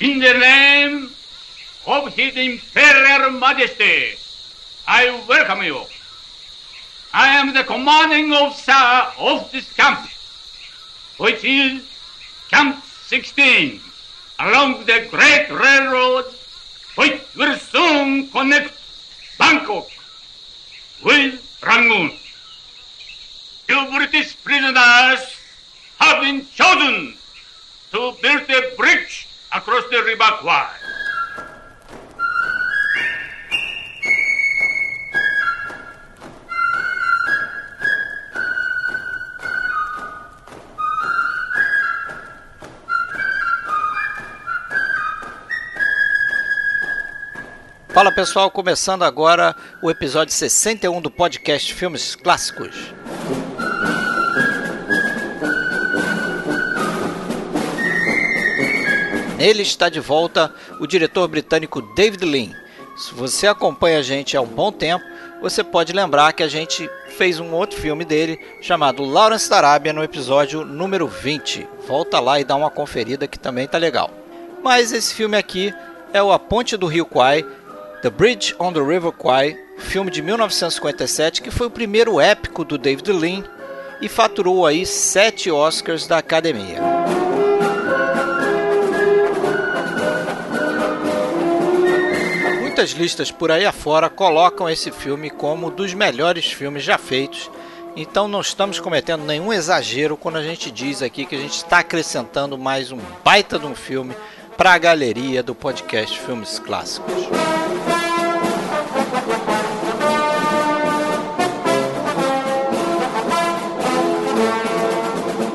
In the name of His Imperial Majesty, I welcome you. I am the commanding officer of this camp, which is Camp 16, along the Great Railroad, which will soon connect Bangkok with Rangoon. You British prisoners have been chosen to build a bridge across the River Kwai. Fala pessoal, começando agora o episódio 61 do podcast Filmes Clássicos. Nele está de volta o diretor britânico David Lean. Se você acompanha a gente há um bom tempo, você pode lembrar que a gente fez um outro filme dele chamado Lawrence da Arábia no episódio número 20. Volta lá e dá uma conferida que também tá legal. Mas esse filme aqui é o A Ponte do Rio Kwai, The Bridge on the River Kwai, filme de 1957 que foi o primeiro épico do David Lean e faturou aí sete Oscars da Academia. Muitas listas por aí afora colocam esse filme como um dos melhores filmes já feitos, então não estamos cometendo nenhum exagero quando a gente diz aqui que a gente está acrescentando mais um baita de um filme para a galeria do podcast Filmes Clássicos.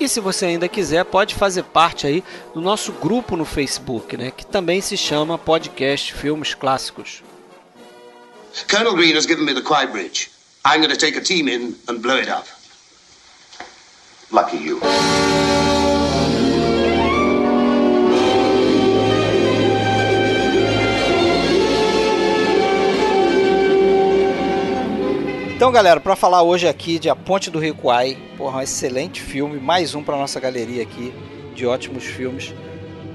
E se você ainda quiser, pode fazer parte aí do nosso grupo no Facebook, né, que também se chama Podcast Filmes Clássicos. Colonel Green has given me the Quai Bridge. I'm going to take a team in and blow it up. Lucky you. Então, galera, para falar hoje aqui de A Ponte do Rio Kwai, porra, um excelente filme, mais um para nossa galeria aqui de ótimos filmes.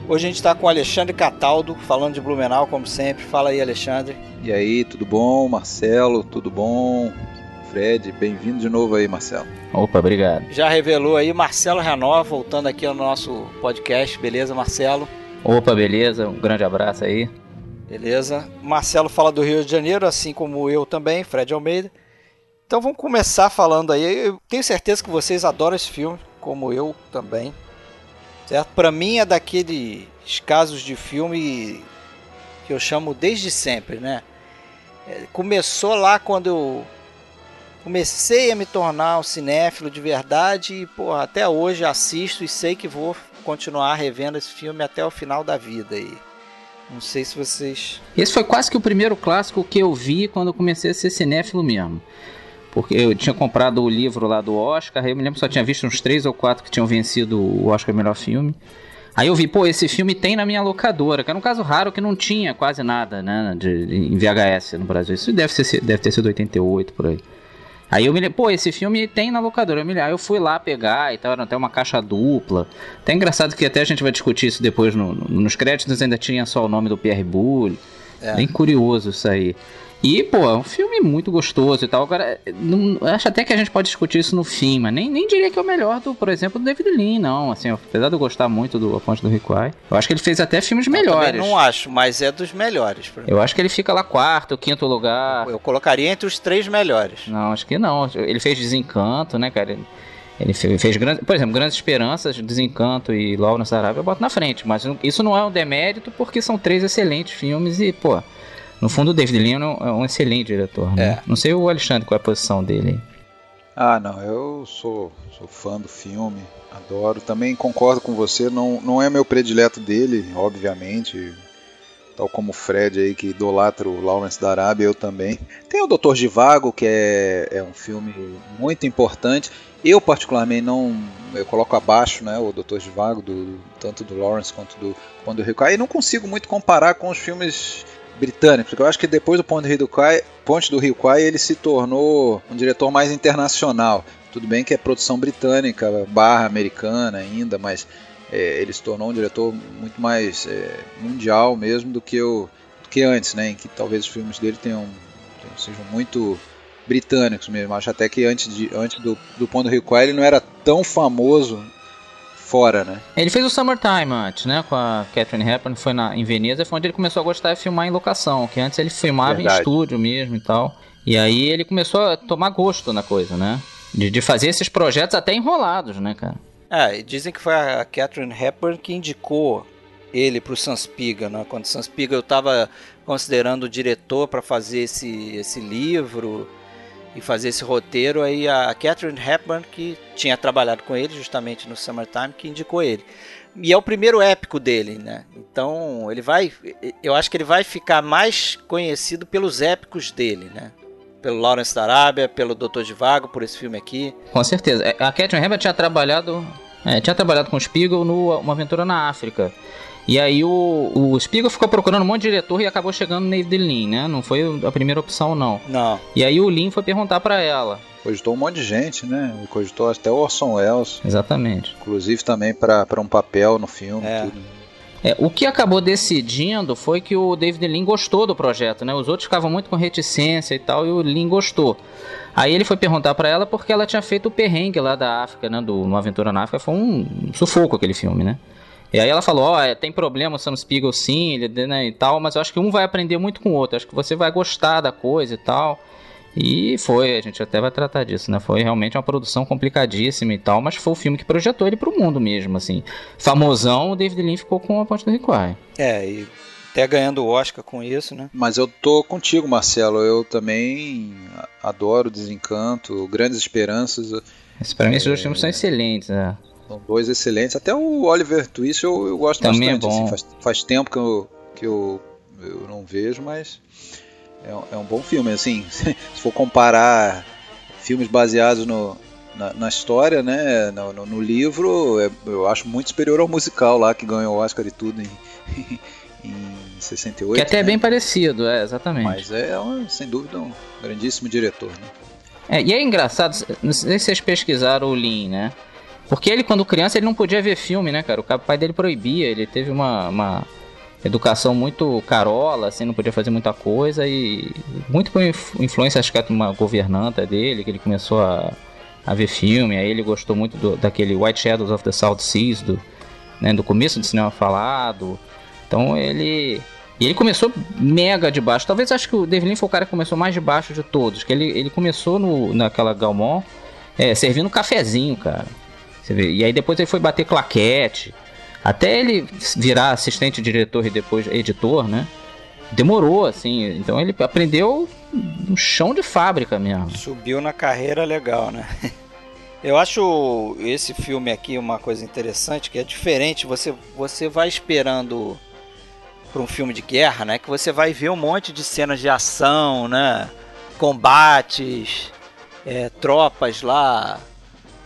Hoje a gente está com o Alexandre Cataldo, falando de Blumenau, como sempre. Fala aí, Alexandre. E aí, tudo bom? Marcelo, tudo bom? Fred, bem-vindo de novo aí, Marcelo. Opa, obrigado. Já revelou aí Marcelo Renova, voltando aqui ao nosso podcast, beleza, Marcelo? Opa, beleza? Um grande abraço aí. Beleza. Marcelo fala do Rio de Janeiro, assim como eu também, Fred Almeida. Então vamos começar falando aí. Eu tenho certeza que vocês adoram esse filme, como eu também. Certo? Para mim é daqueles casos de filme que eu chamo desde sempre, né? Começou lá quando eu comecei a me tornar um cinéfilo de verdade e, pô, até hoje assisto e sei que vou continuar revendo esse filme até o final da vida aí. Não sei se vocês. Esse foi quase que o primeiro clássico que eu vi quando eu comecei a ser cinéfilo mesmo. Porque eu tinha comprado o livro lá do Oscar, aí eu me lembro que só tinha visto uns três ou quatro que tinham vencido o Oscar Melhor Filme. Aí eu vi, pô, esse filme tem na minha locadora, que era um caso raro que não tinha quase nada, né, de, de, em VHS no Brasil. Isso deve, ser, deve ter sido 88 por aí. Aí eu me lembro, pô, esse filme tem na locadora. Eu me lembro, aí eu fui lá pegar e tal, era até uma caixa dupla. Até engraçado que até a gente vai discutir isso depois no, no, nos créditos, ainda tinha só o nome do Pierre Boulle. É. Bem curioso isso aí. E, pô, é um filme muito gostoso e tal. Agora, não, acho até que a gente pode discutir isso no fim, mas nem, nem diria que é o melhor do, por exemplo, do David Lean, não. Assim, apesar de eu gostar muito do A Ponte do Riquai, eu acho que ele fez até filmes melhores. Eu não acho, mas é dos melhores. Eu acho que ele fica lá quarto, quinto lugar. Eu colocaria entre os três melhores. Não, acho que não. Ele fez Desencanto, né, cara? Ele fez, fez grandes, por exemplo, Grandes Esperanças, Desencanto e Logo na Arábia, eu boto na frente. Mas isso não é um demérito porque são três excelentes filmes e, pô, no fundo, o David Lean é um excelente diretor, né? É. Não sei o Alexandre qual é a posição dele. Ah, não, eu sou, sou fã do filme, adoro. Também concordo com você, não, não é meu predileto dele, obviamente. tal como o Fred aí que idolatra o Lawrence da Arábia, eu também. Tem o Doutor Divago, que é, é um filme muito importante. Eu particularmente não, eu coloco abaixo, né, o Doutor Divago do tanto do Lawrence quanto do Ponto do Rio Kai. E não consigo muito comparar com os filmes britânicos, porque eu acho que depois do Ponte do Rio Kai, Ponte do Rio Kai, ele se tornou um diretor mais internacional. Tudo bem que é produção britânica, barra americana ainda, mas é, ele se tornou um diretor muito mais é, mundial mesmo do que, o, do que antes, né? Em que talvez os filmes dele tenham, sejam muito britânicos mesmo. Acho até que antes, de, antes do, do Ponto do Rio Kai ele não era tão famoso fora, né? Ele fez o Summertime antes, né? Com a Catherine Hepburn, foi na, em Veneza, foi onde ele começou a gostar de filmar em locação, que antes ele filmava Verdade. em estúdio mesmo e tal. E aí ele começou a tomar gosto na coisa, né? De, de fazer esses projetos até enrolados, né, cara? É, dizem que foi a Catherine Hepburn que indicou ele para o Sanspiga, né? Quando o Sanspiga eu estava considerando o diretor para fazer esse, esse livro e fazer esse roteiro, aí a Catherine Hepburn, que tinha trabalhado com ele justamente no Summertime, que indicou ele. E é o primeiro épico dele, né? Então ele vai, eu acho que ele vai ficar mais conhecido pelos épicos dele, né? Pelo Lawrence da Arábia, pelo Doutor de Vago, por esse filme aqui. Com certeza. É, a Catherine Hepburn tinha trabalhado, é, tinha trabalhado com o Spiegel no Uma Aventura na África. E aí o, o Spiegel ficou procurando um monte de diretor e acabou chegando no David Lean, né? Não foi a primeira opção, não. Não. E aí o Lean foi perguntar para ela. Cogitou um monte de gente, né? Cogitou até o Orson Welles. Exatamente. Inclusive também para um papel no filme. É. Tudo. É, o que acabou decidindo foi que o David Lean gostou do projeto, né? Os outros ficavam muito com reticência e tal, e o Lean gostou. Aí ele foi perguntar para ela porque ela tinha feito o perrengue lá da África, né? Do Uma Aventura na África. Foi um sufoco aquele filme, né? E aí ela falou, ó, oh, tem problema o Sam Spiegel sim, né, e tal, mas eu acho que um vai aprender muito com o outro, acho que você vai gostar da coisa e tal. E foi, a gente até vai tratar disso, né? Foi realmente uma produção complicadíssima e tal, mas foi o filme que projetou ele pro mundo mesmo, assim. Famosão, o David Lean ficou com a Ponte do Require. É, e até ganhando o Oscar com isso, né? Mas eu tô contigo, Marcelo. Eu também adoro Desencanto, Grandes Esperanças. Esse, pra mim, esses dois filmes são excelentes, né? São dois excelentes. Até o Oliver Twist eu, eu gosto Também bastante. É assim, faz, faz, tempo que, eu, que eu, eu não vejo, mas é, é um bom filme. Assim, se for comparar filmes baseados no, na, na história, né, no, no, no livro, é, eu acho muito superior ao musical lá que ganhou o Oscar e tudo em, em 68. Que até né? é bem parecido, é, exatamente. Mas é, um, sem dúvida, um grandíssimo diretor, né? É, e é engraçado, não sei se vocês pesquisaram o Lean, né? Porque ele, quando criança, ele não podia ver filme, né, cara? O pai dele proibia, ele teve uma, uma educação muito carola, assim, não podia fazer muita coisa e muito por influência, acho que é uma governanta dele, que ele começou a, a ver filme, aí ele gostou muito do, daquele White Shadows of the South Seas, do, né, do começo do cinema falado. Então ele... E ele começou mega de baixo. Talvez acho que o David Lean foi o cara que começou mais de baixo de todos. Que ele, ele começou no, naquela Galmon é, servindo cafezinho, cara. Você vê? E aí depois ele foi bater claquete. Até ele virar assistente diretor e depois editor, né? Demorou, assim. Então ele aprendeu no chão de fábrica mesmo. Subiu na carreira legal, né? Eu acho esse filme aqui uma coisa interessante, que é diferente. Você, você vai esperando para um filme de guerra, né? Que você vai ver um monte de cenas de ação, né? Combates, é, tropas lá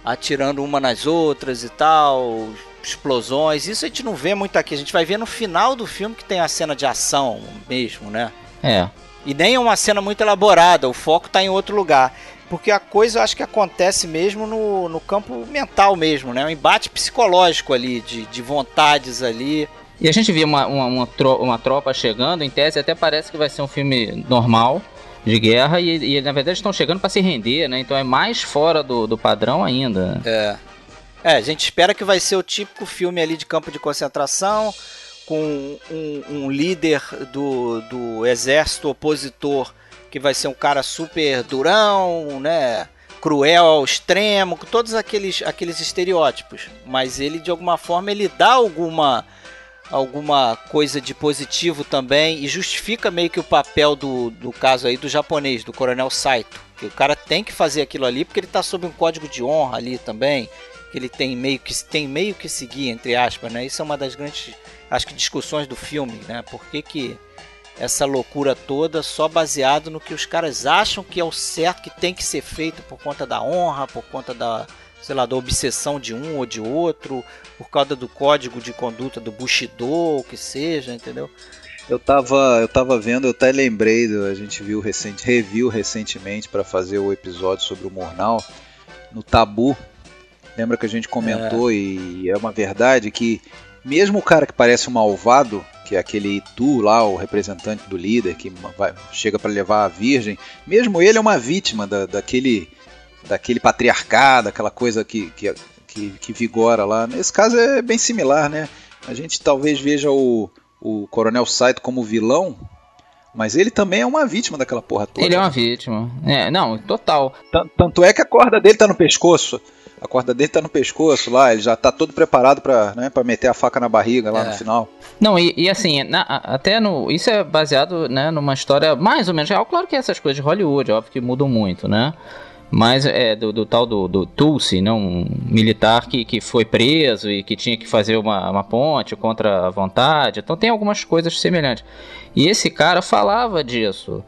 atirando uma nas outras e tal, explosões. Isso a gente não vê muito aqui. A gente vai ver no final do filme que tem a cena de ação mesmo, né? É. E nem é uma cena muito elaborada, o foco está em outro lugar. Porque a coisa acho que acontece mesmo no, no campo mental mesmo, né? Um embate psicológico ali, de, de vontades ali. E a gente vê uma, uma, uma, uma tropa chegando, em tese até parece que vai ser um filme normal de guerra e, e na verdade estão chegando para se render, né? Então é mais fora do, do padrão ainda. É. É, a gente espera que vai ser o típico filme ali de campo de concentração, com um, um líder do, do exército opositor que vai ser um cara super durão, né? Cruel ao extremo, com todos aqueles, aqueles estereótipos. Mas ele, de alguma forma, ele dá alguma alguma coisa de positivo também e justifica meio que o papel do, do caso aí do japonês, do Coronel Saito. Que o cara tem que fazer aquilo ali porque ele está sob um código de honra ali também. que ele tem meio que tem meio que seguir entre aspas, né? Isso é uma das grandes acho que discussões do filme, né? Por que, que essa loucura toda só baseado no que os caras acham que é o certo que tem que ser feito por conta da honra, por conta da, sei lá, da obsessão de um ou de outro, por causa do código de conduta do Bushido, o que seja, entendeu? Eu tava, eu tava vendo, eu até lembrei, a gente viu recente, reviu recentemente para fazer o episódio sobre o Mornal no Tabu. Lembra que a gente comentou é. e é uma verdade que mesmo o cara que parece um malvado, que é aquele Itu lá, o representante do líder que vai, chega para levar a virgem, mesmo ele é uma vítima da, daquele daquele patriarcado, aquela coisa que, que, que, que vigora lá. Nesse caso é bem similar, né? A gente talvez veja o, o Coronel Saito como vilão, mas ele também é uma vítima daquela porra toda. Ele é uma vítima. É, não, total. Tanto é que a corda dele tá no pescoço. A corda dele tá no pescoço lá, ele já tá todo preparado pra, né, pra meter a faca na barriga lá é. no final. Não, e, e assim, na, até no. Isso é baseado né, numa história mais ou menos real. Claro que essas coisas de Hollywood, óbvio que mudam muito, né? Mas é do, do tal do, do Tulsi, né, um militar que, que foi preso e que tinha que fazer uma, uma ponte contra a vontade. Então tem algumas coisas semelhantes. E esse cara falava disso.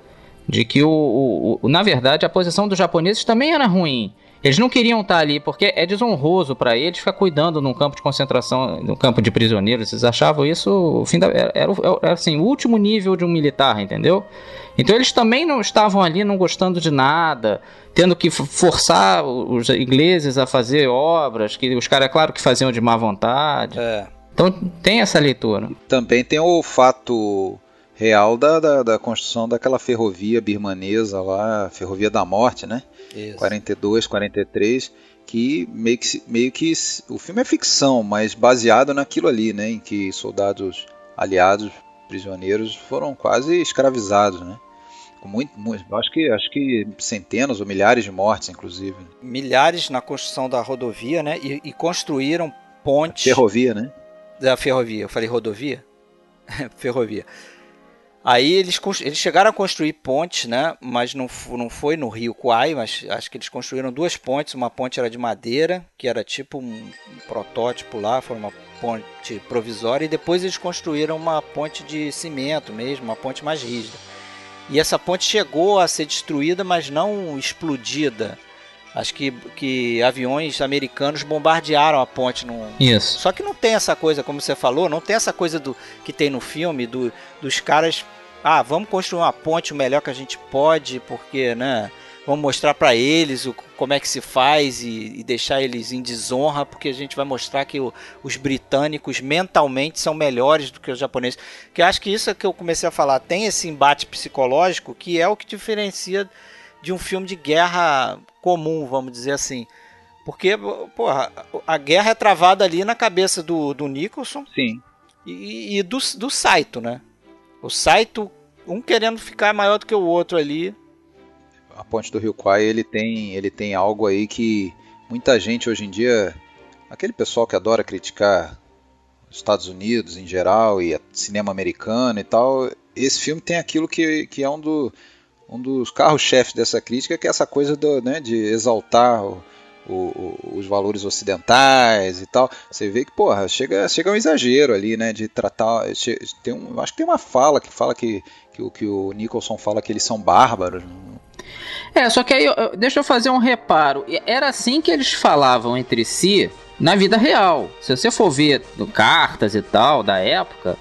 De que, o, o, o na verdade, a posição dos japoneses também era ruim. Eles não queriam estar ali porque é desonroso para eles ficar cuidando num campo de concentração, num campo de prisioneiros. Eles achavam isso o fim da, era, era, era, assim, o último nível de um militar, entendeu? Então eles também não estavam ali não gostando de nada, tendo que forçar os ingleses a fazer obras que os caras, é claro, que faziam de má vontade. É. Então tem essa leitura. Também tem o fato real da, da, da, construção daquela ferrovia birmanesa lá, Ferrovia da Morte, né? Isso. 42, 43, que meio, que meio que o filme é ficção, mas baseado naquilo ali, né? Em que soldados aliados, prisioneiros, foram quase escravizados, né? Com muito, muito, acho que acho que centenas ou milhares de mortes, inclusive. Milhares na construção da rodovia, né? E, e construíram pontes. Ferrovia, né? Da ferrovia. Eu falei rodovia? ferrovia Aí eles, eles chegaram a construir pontes, né? Mas não, não foi no Rio Kwai, mas acho que eles construíram duas pontes. Uma ponte era de madeira, que era tipo um, um protótipo lá, foi uma ponte provisória, e depois eles construíram uma ponte de cimento mesmo, uma ponte mais rígida. E essa ponte chegou a ser destruída, mas não explodida. Acho que, que aviões americanos bombardearam a ponte. No... Isso. Só que não tem essa coisa, como você falou, não tem essa coisa do que tem no filme, do, dos caras. Ah, vamos construir uma ponte o melhor que a gente pode, porque, né? Vamos mostrar para eles o, como é que se faz e, e, deixar eles em desonra, porque a gente vai mostrar que o, os britânicos mentalmente são melhores do que os japoneses. Que acho que isso é que eu comecei a falar. Tem esse embate psicológico que é o que diferencia de um filme de guerra comum, vamos dizer assim. Porque, porra, a guerra é travada ali na cabeça do, do Nicholson. Sim. E, e do, do Saito, né? O Saito, um querendo ficar maior do que o outro ali. A ponte do Rio Kwai, ele tem, ele tem algo aí que muita gente hoje em dia, aquele pessoal que adora criticar os Estados Unidos em geral e cinema americano e tal, esse filme tem aquilo que, que é um do, um dos carros-chefes dessa crítica, que é essa coisa do, né, de exaltar o, o, os valores ocidentais e tal. Você vê que, porra, chega, chega um exagero ali, né, de tratar. Tem um, acho que tem uma fala que fala que, que, que o Nicholson fala que eles são bárbaros. É, só que aí, deixa eu fazer um reparo. Era assim que eles falavam entre si na vida real. Se você for ver cartas e tal da época,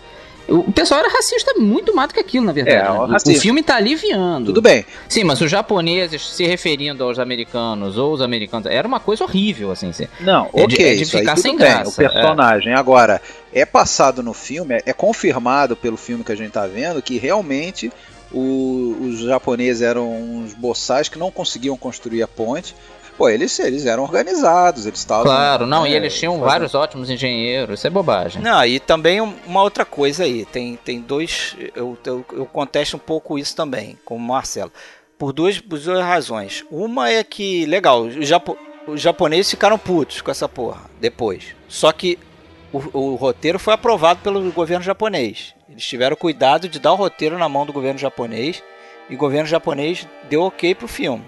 o pessoal era racista muito mais do que aquilo, na verdade. É, né? O filme tá aliviando. Tudo bem. Sim, mas os japoneses se referindo aos americanos ou os americanos. Era uma coisa horrível, assim. Não, é ok. De, é de ficar sem bem. graça. O personagem. É. Agora, é passado no filme, é, é confirmado pelo filme que a gente tá vendo que realmente o, os japoneses eram uns boçais que não conseguiam construir a ponte Pô, eles, eles eram organizados, eles estavam. Claro, não, é, e eles tinham fazendo... vários ótimos engenheiros, isso é bobagem. Não, e também uma outra coisa aí, tem, tem dois. Eu, eu, eu contesto um pouco isso também, como Marcelo. Por duas, por duas razões. Uma é que, legal, os, japo, os japoneses ficaram putos com essa porra depois. Só que o, o, roteiro foi aprovado pelo governo japonês. Eles tiveram cuidado de dar o roteiro na mão do governo japonês e o governo japonês deu ok pro filme.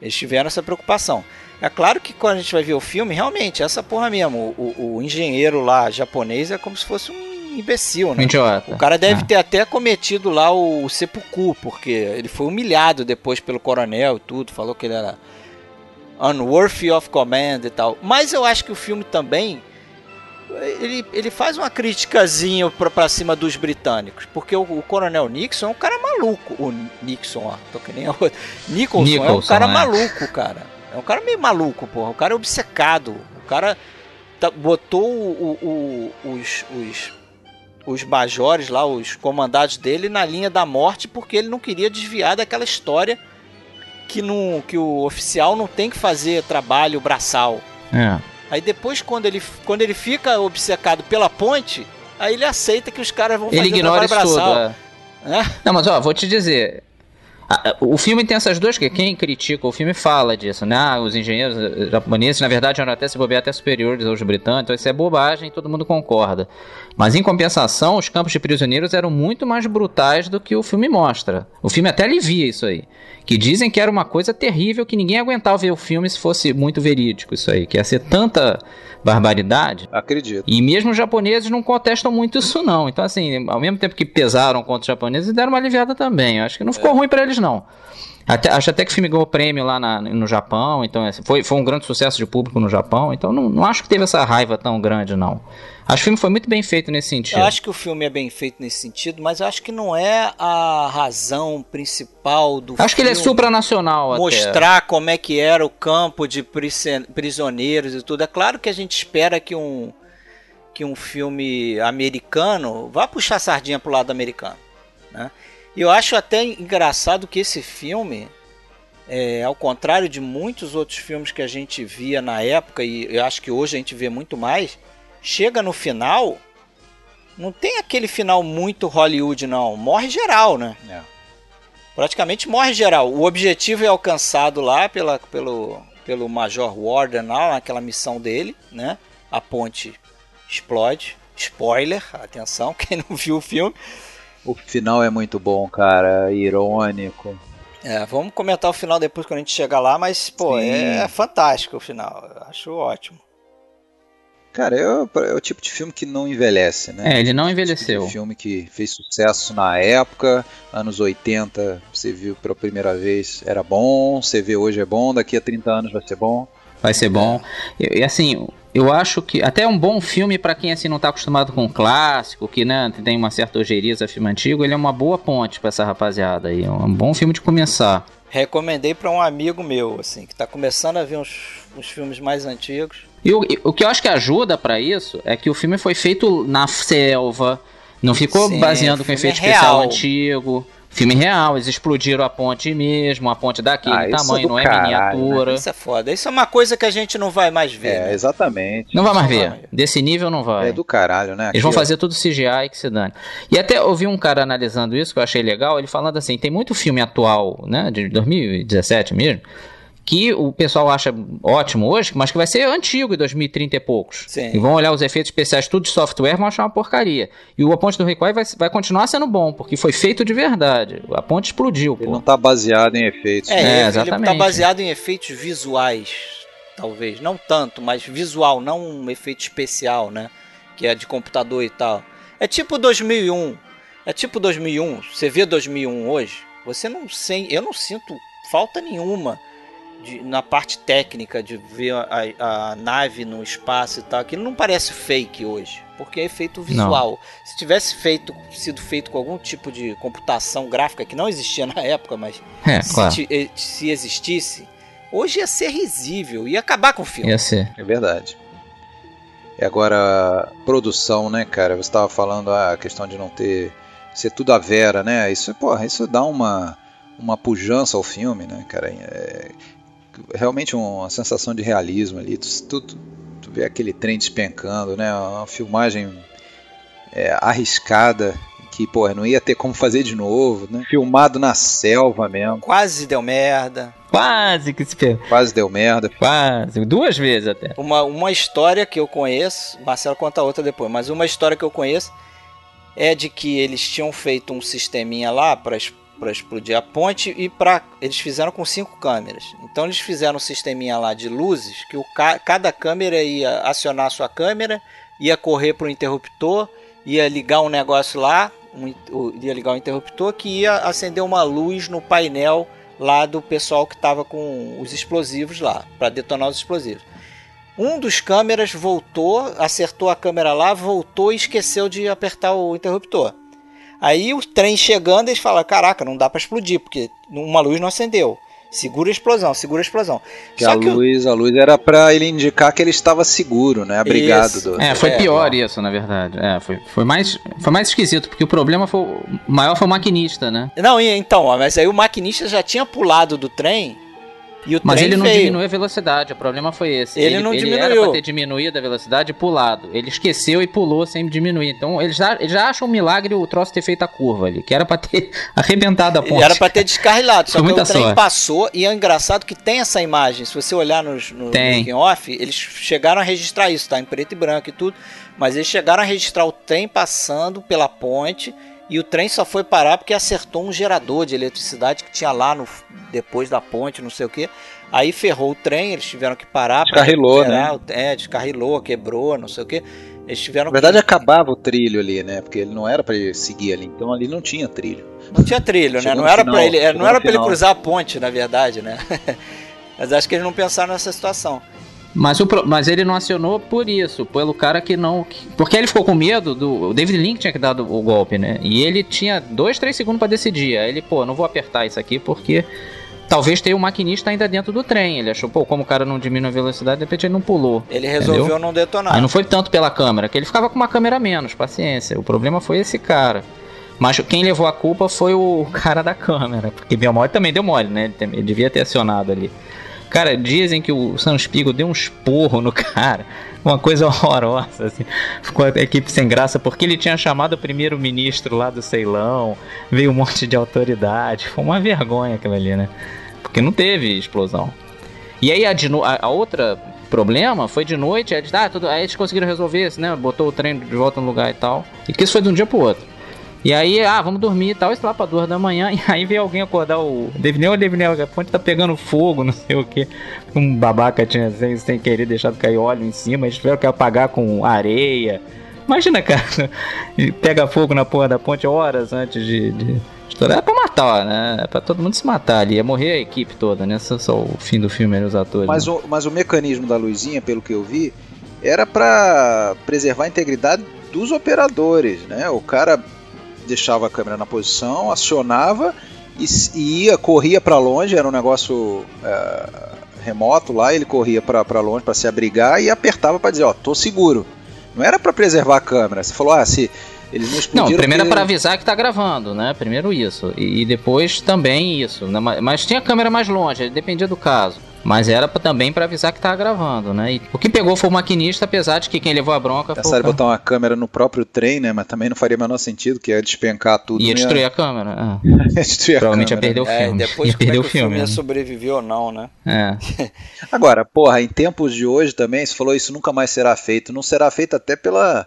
Eles tiveram essa preocupação. É claro que quando a gente vai ver o filme, realmente, essa porra mesmo, o, o engenheiro lá japonês é como se fosse um imbecil, né? Idiota. O cara deve É. ter até cometido lá o seppuku, porque ele foi humilhado depois pelo coronel e tudo, falou que ele era unworthy of command e tal. Mas eu acho que o filme também ele, ele faz uma criticazinha pra, pra cima dos britânicos, porque o, o coronel Nixon é um cara maluco. O Nixon, ó, tô que nem a outra. Nicholson, é um Nicholson, cara é. maluco, cara. É um cara meio maluco, porra. O cara é obcecado. O cara tá- botou o- o- os, os, os majores lá, os comandados dele, na linha da morte, porque ele não queria desviar daquela história que, não, que o oficial não tem que fazer trabalho braçal. É. Aí depois, quando ele, quando ele fica obcecado pela ponte, aí ele aceita que os caras vão Ele fazer ignora trabalho isso tudo. é. É? Não, mas ó, vou te dizer. O filme tem essas duas que quem critica o filme fala disso, né? Ah, os engenheiros eh, japoneses, na verdade, eram até se bobear até superiores aos britânicos, então isso é bobagem, todo mundo concorda. Mas em compensação, os campos de prisioneiros eram muito mais brutais do que o filme mostra. O filme até alivia isso aí. Que dizem que era uma coisa terrível que ninguém aguentava ver o filme se fosse muito verídico isso aí, que ia ser tanta barbaridade. Acredito. E mesmo os japoneses não contestam muito isso não. Então assim, ao mesmo tempo que pesaram contra os japoneses, deram uma aliviada também. Eu acho que não ficou ruim pra eles não. Até- acho até que o filme ganhou prêmio lá na- no Japão, então assim, foi, foi um grande sucesso de público no Japão, então não, não acho que teve essa raiva tão grande não. Acho que o filme foi muito bem feito nesse sentido. Eu acho que o filme é bem feito nesse sentido, mas eu acho que não é a razão principal do Acho que ele é supranacional até. mostrar como é que era o campo de prisioneiros e tudo. É claro que a gente espera que um que um filme americano vá puxar sardinha pro lado americano, né? E eu acho até engraçado que esse filme, é, ao contrário de muitos outros filmes que a gente via na época e eu acho que hoje a gente vê muito mais, chega no final, não tem aquele final muito Hollywood não, morre geral, né? É. praticamente morre geral. O objetivo é alcançado lá pela, pelo, pelo Major Warden, lá, naquela missão dele, né? A ponte explode. Spoiler, atenção, quem não viu o filme. O final é muito bom, cara. Irônico. É, vamos comentar o final depois quando a gente chegar lá, mas, pô, Sim. é fantástico o final. Eu acho ótimo. Cara, é, o- é o tipo de filme que não envelhece, né? É, ele não Tipo envelheceu. de filme que fez sucesso na época, anos 80, você viu pela primeira vez, era bom, você vê hoje é bom, daqui a 30 anos vai ser bom. Vai ser bom. E, assim, eu acho que até é um bom filme pra quem assim não tá acostumado com o clássico, que né, tem uma certa ojeriza a filme antigo, ele é uma boa ponte pra essa rapaziada aí. É um bom filme de começar. Recomendei para um amigo meu, assim, que tá começando a ver uns, uns filmes mais antigos. E o, o que eu acho que ajuda pra isso é que o filme foi feito na selva, não ficou Sim, baseando com efeito é especial antigo. Filme real, eles explodiram a ponte mesmo, a ponte daquele Ah, é tamanho, do não é caralho, miniatura. Isso é foda. Isso é uma coisa que a gente não vai mais ver. É, né? exatamente. Não vai mais Não vai ver. ver. Desse nível não vai. É do caralho, né? Eles vão Aqui, fazer tudo CGI que se dane. E até eu vi um cara analisando isso que eu achei legal, ele falando assim, tem muito filme atual, né, de 2017 mesmo, que o pessoal acha ótimo hoje, mas que vai ser antigo em 2030 e poucos. Sim. E vão olhar os efeitos especiais tudo de software, vão achar uma porcaria. E o A Ponte do Requai vai, vai continuar sendo bom, porque foi feito de verdade. A ponte explodiu, Ele pô. não tá baseado em efeitos. É, né? É, ele- ele exatamente. tá baseado em efeitos visuais, talvez. Não tanto, mas visual, não um efeito especial, né? Que é de computador e tal. É tipo 2001. É tipo 2001. Você vê 2001 hoje, você não sente... Eu não sinto falta nenhuma de- na parte técnica de ver a, a nave no espaço e tal. Aquilo não parece fake hoje, porque é efeito visual. Se tivesse feito, sido feito com algum tipo de computação gráfica, que não existia na época, mas É, se, claro. ti- eh, se existisse, hoje ia ser risível, ia acabar com o filme. Ia ser. É verdade. E agora, produção, né, cara? Você estava falando ah, a questão de não ter. ser tudo a vera, né? Isso, porra, isso dá uma, uma pujança ao filme, né, cara? É, realmente uma sensação de realismo ali. Tu, tu, tu- tu vê aquele trem despencando, né? Uma filmagem é, arriscada. Que, porra, não ia ter como fazer de novo, né? Filmado na selva mesmo. Quase deu merda. Quase que se perdeu. Quase deu merda. Quase. Duas vezes até. Uma, uma história que eu conheço, Marcelo conta outra depois, mas uma história que eu conheço é de que eles tinham feito um sisteminha lá para para explodir a ponte e para eles fizeram com cinco câmeras. Então eles fizeram um sisteminha lá de luzes que o ca cada câmera ia acionar a sua câmera, ia correr para o interruptor, ia ligar um negócio lá, um, ia ligar o um interruptor que ia acender uma luz no painel lá do pessoal que estava com os explosivos lá para detonar os explosivos. Um dos câmeras voltou, acertou a câmera lá, voltou e esqueceu de apertar o interruptor. Aí o trem chegando, eles falam: Caraca, não dá para explodir, porque uma luz não acendeu. Segura a explosão, segura a explosão. Que a que luz, o... a luz era para ele indicar que ele estava seguro, né? Abrigado do. É, foi é, pior isso, na verdade. É, foi, foi, mais, foi mais esquisito, porque o problema foi maior foi o maquinista, né? Não, então, mas aí o maquinista já tinha pulado do trem mas ele não veio. diminuiu a velocidade, o problema foi esse. Ele, ele não ele diminuiu. Era pra ter diminuído a velocidade e pulado. Ele esqueceu e pulou sem diminuir. Então eles já, eles já acham um milagre o troço ter feito a curva ali, que era pra ter arrebentado a ponte. Era pra ter descarrilado, só que o trem sorte. passou e é engraçado que tem essa imagem. Se você olhar nos, no making off, eles chegaram a registrar isso, tá? Em preto e branco e tudo. Mas eles chegaram a registrar o trem passando pela ponte e o trem só foi parar porque acertou um gerador de eletricidade que tinha lá no, depois da ponte, não sei o que. Aí ferrou o trem, eles tiveram que parar. Descarrilou, né? É, descarrilou, quebrou, não sei o que. Eles tiveram Na verdade, que... acabava o trilho ali, né? Porque ele não era para ele seguir ali. Então ali não tinha trilho. Não tinha trilho, né? Não era para ele, não era para ele cruzar a ponte, na verdade, né? Mas acho que eles não pensaram nessa situação. Mas, o, mas ele não acionou por isso, pelo cara que não. Porque ele ficou com medo do. O David Link tinha que dar o golpe, né? E ele tinha dois, três segundos para decidir. Aí ele, pô, não vou apertar isso aqui porque talvez tenha um maquinista ainda dentro do trem. Ele achou, pô, como o cara não diminui a velocidade, de repente ele não pulou. Ele resolveu entendeu? não detonar. Aí não foi tanto pela câmera, que ele ficava com uma câmera menos, paciência. O problema foi esse cara. Mas quem levou a culpa foi o cara da câmera. Porque meu mole também deu mole, né? Ele devia ter acionado ali. Cara, dizem que o Sam Spiegel deu um esporro no cara. Uma coisa horrorosa, assim. Ficou a equipe sem graça, porque ele tinha chamado o primeiro-ministro lá do Ceilão, veio um monte de autoridade. Foi uma vergonha aquilo ali, né? Porque não teve explosão. E aí a, a, a outra problema foi de noite, aí, ah, tudo, aí eles conseguiram resolver isso, né? Botou o trem de volta no lugar e tal. E que isso foi de um dia pro outro. E aí, ah, vamos dormir e tal, isso lá pra duas da manhã. E aí veio alguém acordar o Devinel, Devinel, a ponte tá pegando fogo, não sei o que. Um babaca tinha sem, sem querer deixado cair óleo em cima, eles tiveram que apagar com areia. Imagina, cara, pega fogo na porra da ponte horas antes de, de estourar. É pra matar, né? É pra todo mundo se matar ali. Ia morrer a equipe toda, né? Só, só o fim do filme eram os atores. Mas, né? o, mas o mecanismo da luzinha, pelo que eu vi, era para preservar a integridade dos operadores, né? O cara deixava a câmera na posição, acionava e, e ia, corria para longe, era um negócio é, remoto lá, ele corria para longe para se abrigar e apertava para dizer, ó, tô seguro. Não era para preservar a câmera. Você falou, ah, se eles não explodiram. Não, primeiro é para avisar que tá gravando, né? Primeiro isso. E, e depois também isso. Né? Mas tinha câmera mais longe, dependia do caso. Mas era pra, também para avisar que tava gravando, né? E o que pegou foi o maquinista, apesar de que quem levou a bronca foi. Pensaram botar uma câmera no próprio trem, né? Mas também não faria o menor sentido, que ia despencar tudo. Ia destruir a câmera. É. destruir Provavelmente a câmera. ia perder o é, filme. É, depois ia perder o filme. filme ia né? sobreviver ou não, né? É. Agora, porra, em tempos de hoje também, você falou isso nunca mais será feito. Não será feito até pela,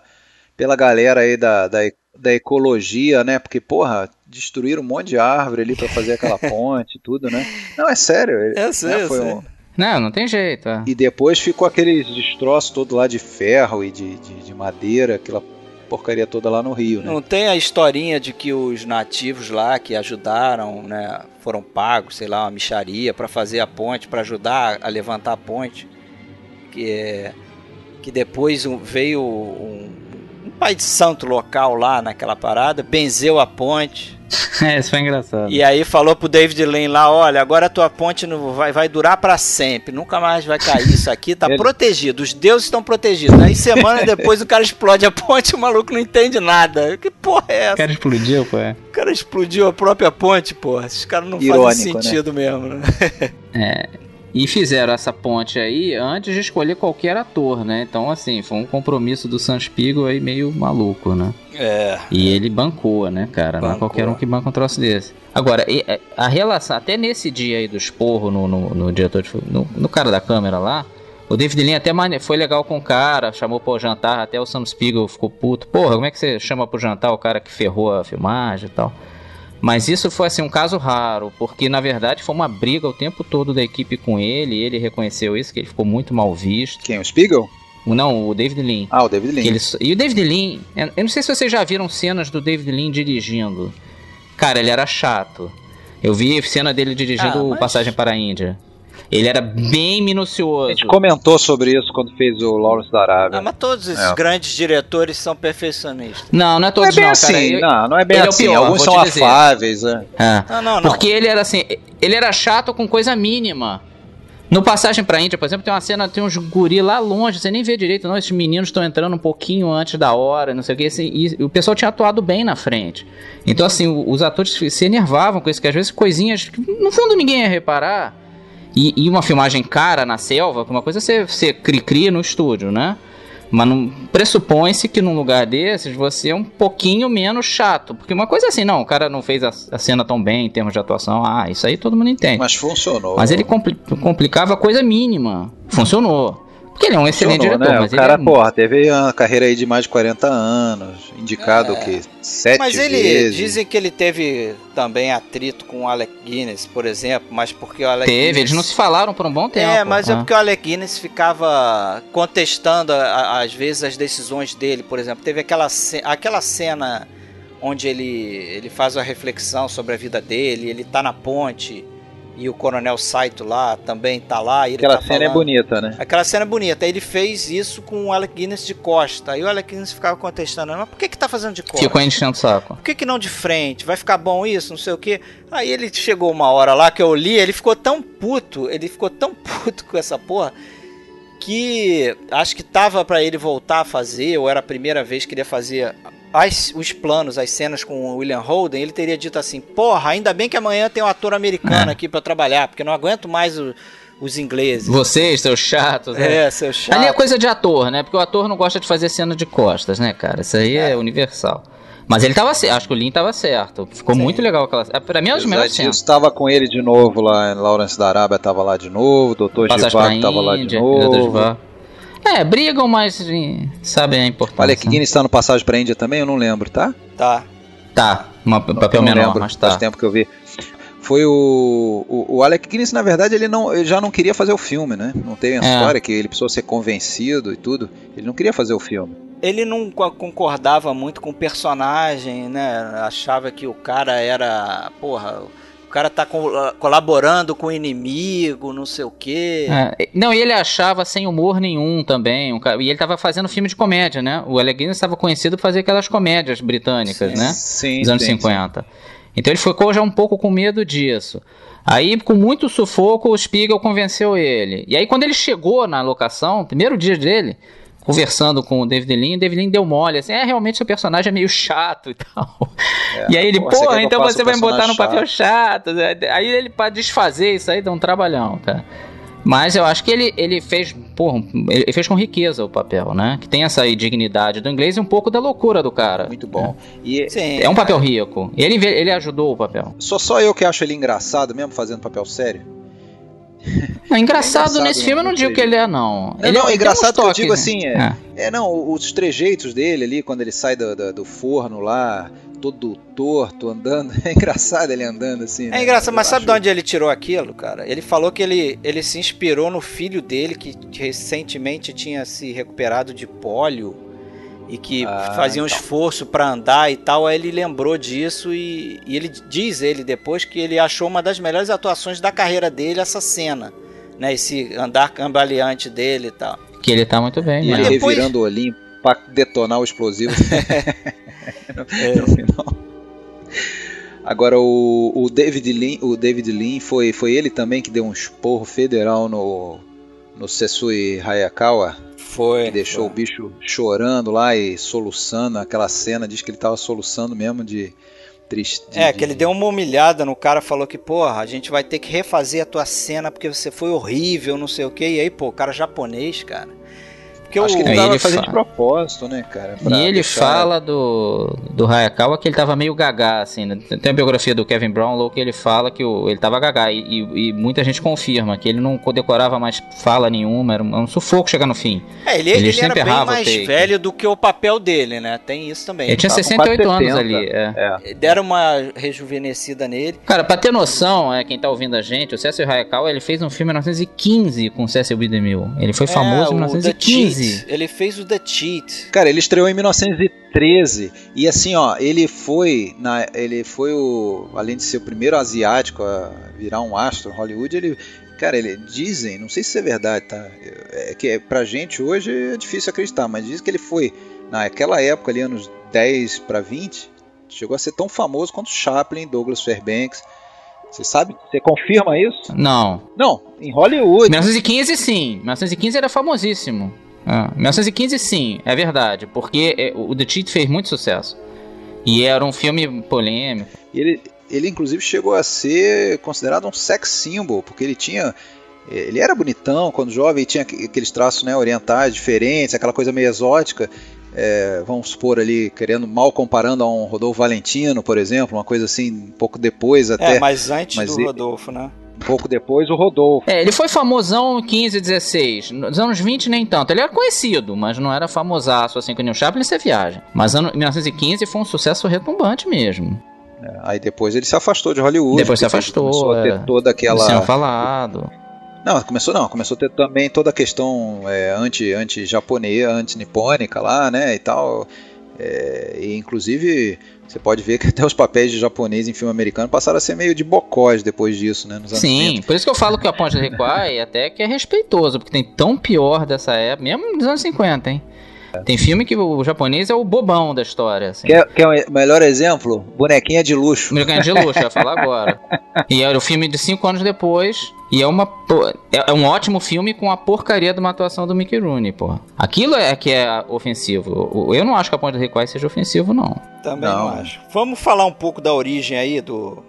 pela galera aí da, da, da ecologia, né? Porque, porra, destruíram um monte de árvore ali para fazer aquela ponte tudo, né? Não, é sério. É sério, né? foi um não, não tem jeito. É. E depois ficou aqueles destroços todo lá de ferro e de, de, de, madeira, aquela porcaria toda lá no Rio, né? Não tem a historinha de que os nativos lá que ajudaram, né, foram pagos, sei lá, uma micharia para fazer a ponte, para ajudar a levantar a ponte, que é, que depois veio um pai de santo local lá naquela parada, benzeu a ponte é, isso foi engraçado. E aí falou pro David Lane lá, olha, agora a tua ponte não vai, vai durar para sempre, nunca mais vai cair isso aqui, tá Ele... protegido, os deuses estão protegidos. Aí semana depois o cara explode a ponte, o maluco não entende nada. Que porra é essa? O cara explodiu, pô. É. O cara explodiu a própria ponte, pô. Esses caras não Irônico, fazem né? sentido né? mesmo, né? É, e fizeram essa ponte aí antes de escolher qualquer ator, né? Então, assim, foi um compromisso do Sam Spiegel aí meio maluco, né? É. E ele bancou, né, cara? Bancou. Não é qualquer um que banca um troço desse. Agora, é, a relação, até nesse dia aí do esporro no, no, no diretor de, no, no cara da câmera lá, o David Lean até foi legal com o cara, chamou pro jantar, até o Sam Spiegel ficou puto. Porra, como é que você chama pro jantar o cara que ferrou a filmagem e tal? Mas isso foi assim um caso raro, porque na verdade foi uma briga o tempo todo da equipe com ele, e ele reconheceu isso, que ele ficou muito mal visto. Quem? O Spiegel? Não, o David Lean. Ah, o David Lean. Ele, e o David Lean, eu não sei se vocês já viram cenas do David Lean dirigindo. Cara, ele era chato. Eu vi cena dele dirigindo Ah, mas- Passagem para a Índia. Ele era bem A minucioso. gente comentou sobre isso quando fez o Lawrence da Arábia. Ah, mas todos esses É. grandes diretores são perfeccionistas. Não, não é não é todos bem não, assim, cara. Eu- não, não é bem é o assim. pior, Alguns são afáveis, é. É. Não, não, não. Porque ele era assim, ele era chato com coisa mínima. No Passagem pra Índia, por exemplo, tem uma cena, tem uns guri lá longe, você nem vê direito, não. Esses meninos estão entrando um pouquinho antes da hora, não sei o que. assim, e o pessoal tinha atuado bem na frente. Então, assim, os atores se enervavam com isso, que às vezes coisinhas que no fundo ninguém ia reparar. E, e uma filmagem cara na selva, uma coisa é você, você cri-cri no estúdio, né? Mas não- pressupõe-se que num lugar desses você é um pouquinho menos chato. Porque uma coisa é assim, não, o cara não fez a, a cena tão bem em termos de atuação. Ah, isso aí todo mundo entende. Mas, Mas funcionou. ele compli- complicava coisa mínima. Funcionou. Porque ele é um excelente Funcionou, diretor, né? mas o cara, é... porra, teve uma carreira aí de mais de 40 anos, indicado o quê? Sete Mas ele vezes. dizem que ele teve também atrito com o Alec Guinness, por exemplo, mas porque o Alec Teve, Guinness... eles não se falaram por um bom tempo. É, mas é né? porque o Alec Guinness ficava contestando às vezes as decisões dele, por exemplo. Teve aquela, ce- aquela cena onde ele, ele faz uma reflexão sobre a vida dele, ele tá na ponte e o Coronel Saito lá também tá lá. Aquela tá cena é falando- bonita, né? Aquela cena é bonita. Aí ele fez isso com o Alec Guinness de costa. Aí o Alec Guinness ficava contestando, mas por que que tá fazendo de costa? Ficou enchendo o saco. Por que, que não de frente? Vai ficar bom isso? Não sei o que. Aí ele chegou uma hora lá que eu li, ele ficou tão puto, ele ficou tão puto com essa porra, que acho que tava pra ele voltar a fazer, ou era a primeira vez que ele ia fazer as- os planos, as cenas com o William Holden, ele teria dito assim: Porra, ainda bem que amanhã tem um ator americano É. aqui pra trabalhar, porque eu não aguento mais o- os ingleses. Vocês, seus chatos. né? É, seu chato. Ali é coisa de ator, né? Porque o ator não gosta de fazer cena de costas, né, cara? Isso aí é, universal. Mas ele tava certo, acho que o Lin tava certo. Ficou Sim. muito legal aquela cena. Pra mim é das melhores cenas. disso, tava com ele de novo lá em Lawrence da Arábia, tava lá de novo, Doutor Passagem Givago tava lá de novo. É, brigam, mas sabem a importância. Olha, que Guinness tá no Passagem pra Índia também, eu não lembro, tá? Tá. Tá, uma, papel Eu não menor, lembro, mas tá. faz tempo que eu vi. Foi o, o, o Alec Guinness, na verdade, ele, não, ele já não queria fazer o filme, né? Não tem a É. história que ele precisou ser convencido e tudo. Ele não queria fazer o filme. ele não co- concordava muito com o personagem, né? Achava que o cara era, porra, cara tá co- colaborando com o inimigo, não sei o quê. É, não, e ele achava sem humor nenhum também. um e ele tava fazendo filme de comédia, né? O Guinness estava conhecido por fazer aquelas comédias britânicas, né? Sim, Dos anos sim, 50. Então ele ficou já um pouco com medo disso. Aí, com muito sufoco, o Spiegel convenceu ele. E aí, quando ele chegou na locação, primeiro dia dele, conversando com o David Lean, o David Lean deu mole, assim, é, realmente seu personagem é meio chato e tal. e aí ele, pô, porra, então você vai me botar no papel chato. Aí ele, pra desfazer isso aí, dá um trabalhão, cara. Mas eu acho que ele, ele fez, porra, ele fez com riqueza o papel, né? Que tem essa dignidade do inglês e um pouco da loucura do cara. Muito bom. E Sim. É um papel rico. Ele, ele ajudou o papel. sou só eu que acho ele engraçado mesmo fazendo papel sério. Não, engraçado, engraçado, nesse filme eu não digo que ele é, não. Não, ele não, tem engraçado eu digo né? assim, é, É, não, os trejeitos dele ali, quando ele sai do, do, do forno lá, todo torto, andando. É engraçado ele andando assim. né? É engraçado, mas Eu sabe de onde ele tirou aquilo, cara? Ele falou que ele, ele se inspirou no filho dele, que recentemente tinha se recuperado de pólio e que Ah, fazia um então. esforço pra andar e tal. Aí ele lembrou disso e, e ele diz ele depois que ele achou uma das melhores atuações da carreira dele essa cena, né? Esse andar cambaleante dele e tal. Que ele tá muito bem, E né? ele depois- revirando o olhinho pra detonar o explosivo no, no final. Agora o, o David Lean, o David Lean foi, foi ele também que deu um esporro federal no no Sesui Hayakawa, Foi. que deixou o bicho chorando lá e soluçando aquela cena, diz que ele tava soluçando mesmo de triste. É, que ele deu uma humilhada no cara, falou que, porra, a gente vai ter que refazer a tua cena porque você foi horrível, não sei o que. E aí, pô, o cara japonês, cara. Porque Acho o, que ele tava ele fazendo fa- de propósito, né, cara? E ele deixar- fala do, do Hayakawa que ele tava meio gagá, assim. né? Tem a biografia do Kevin Brownlow que ele fala que o, ele tava gagá. E, e- e muita gente confirma que ele não decorava mais fala nenhuma, era um, era um sufoco chegar no fim. É, ele, Ele ele era sempre bem errava o mais take. velho do que o papel dele, né? Tem isso também. Ele tinha tava com 68 quase anos 70. ali. É. É. Deram uma rejuvenescida nele. Cara, pra ter noção, é, quem tá ouvindo a gente, o Cecil Hayakawa, ele fez um filme em 1915 com o Cecil B. DeMille. Ele foi famoso é, em o The 1915. Ele fez o The Cheat. Cara, ele estreou em 1913 e assim, ó, ele foi na, ele foi o, além de ser o primeiro asiático a virar um astro em Hollywood, ele, cara, ele dizem, não sei se isso é verdade, tá? É que é, pra gente hoje é difícil acreditar, mas diz que ele foi naquela época ali anos 10 para 20, chegou a ser tão famoso quanto Chaplin, Douglas Fairbanks. Você sabe? Você confirma isso? Não. Não, em Hollywood. 1915 sim. 1915 era famosíssimo. Ah, 1915 sim, é verdade. Porque é, o The Cheat fez muito sucesso. E era um filme polêmico. Ele, ele inclusive chegou a ser considerado um sex symbol, porque ele tinha. Ele era bonitão quando jovem, e tinha aqu- aqueles traços né, orientais diferentes, aquela coisa meio exótica. é, vamos supor ali, querendo mal comparando a um Rodolfo Valentino, por exemplo, uma coisa assim, um pouco depois até. É, mas antes mas do ele- Rodolfo, né? Um pouco depois o Rodolfo. É, ele foi famosão em 15, 16. Nos anos 20 nem tanto. Ele era conhecido, mas não era famosaço assim que o Chaplin, isso é viagem. Mas ano 1915 foi um sucesso retumbante mesmo. Aí depois ele se afastou de Hollywood. Depois se afastou, Começou a ter é. toda aquela. Sendo falado. Não, começou não, começou a ter também toda a questão é, anti, anti-japonesa, anti-nipônica lá, né, e tal. É, e inclusive você pode ver que até os papéis de japonês em filme americano passaram a ser meio de bocós depois disso, né, Sim, 30. por isso que eu falo que a Ponte Requai até que é respeitoso, porque tem tão pior dessa época, mesmo nos anos 50, hein? Tem filme que o japonês é o bobão da história, assim. Quer, quer um melhor exemplo? Bonequinha de luxo. Americano de luxo, eu ia falar agora. E era o filme de cinco anos depois. E é uma é é um ótimo filme com a porcaria de uma atuação do Mickey Rooney, porra. Aquilo é que é ofensivo. Eu não acho que a Ponte do Requai seja ofensivo, não. Também não, Não. acho. Vamos falar um pouco da origem aí, do.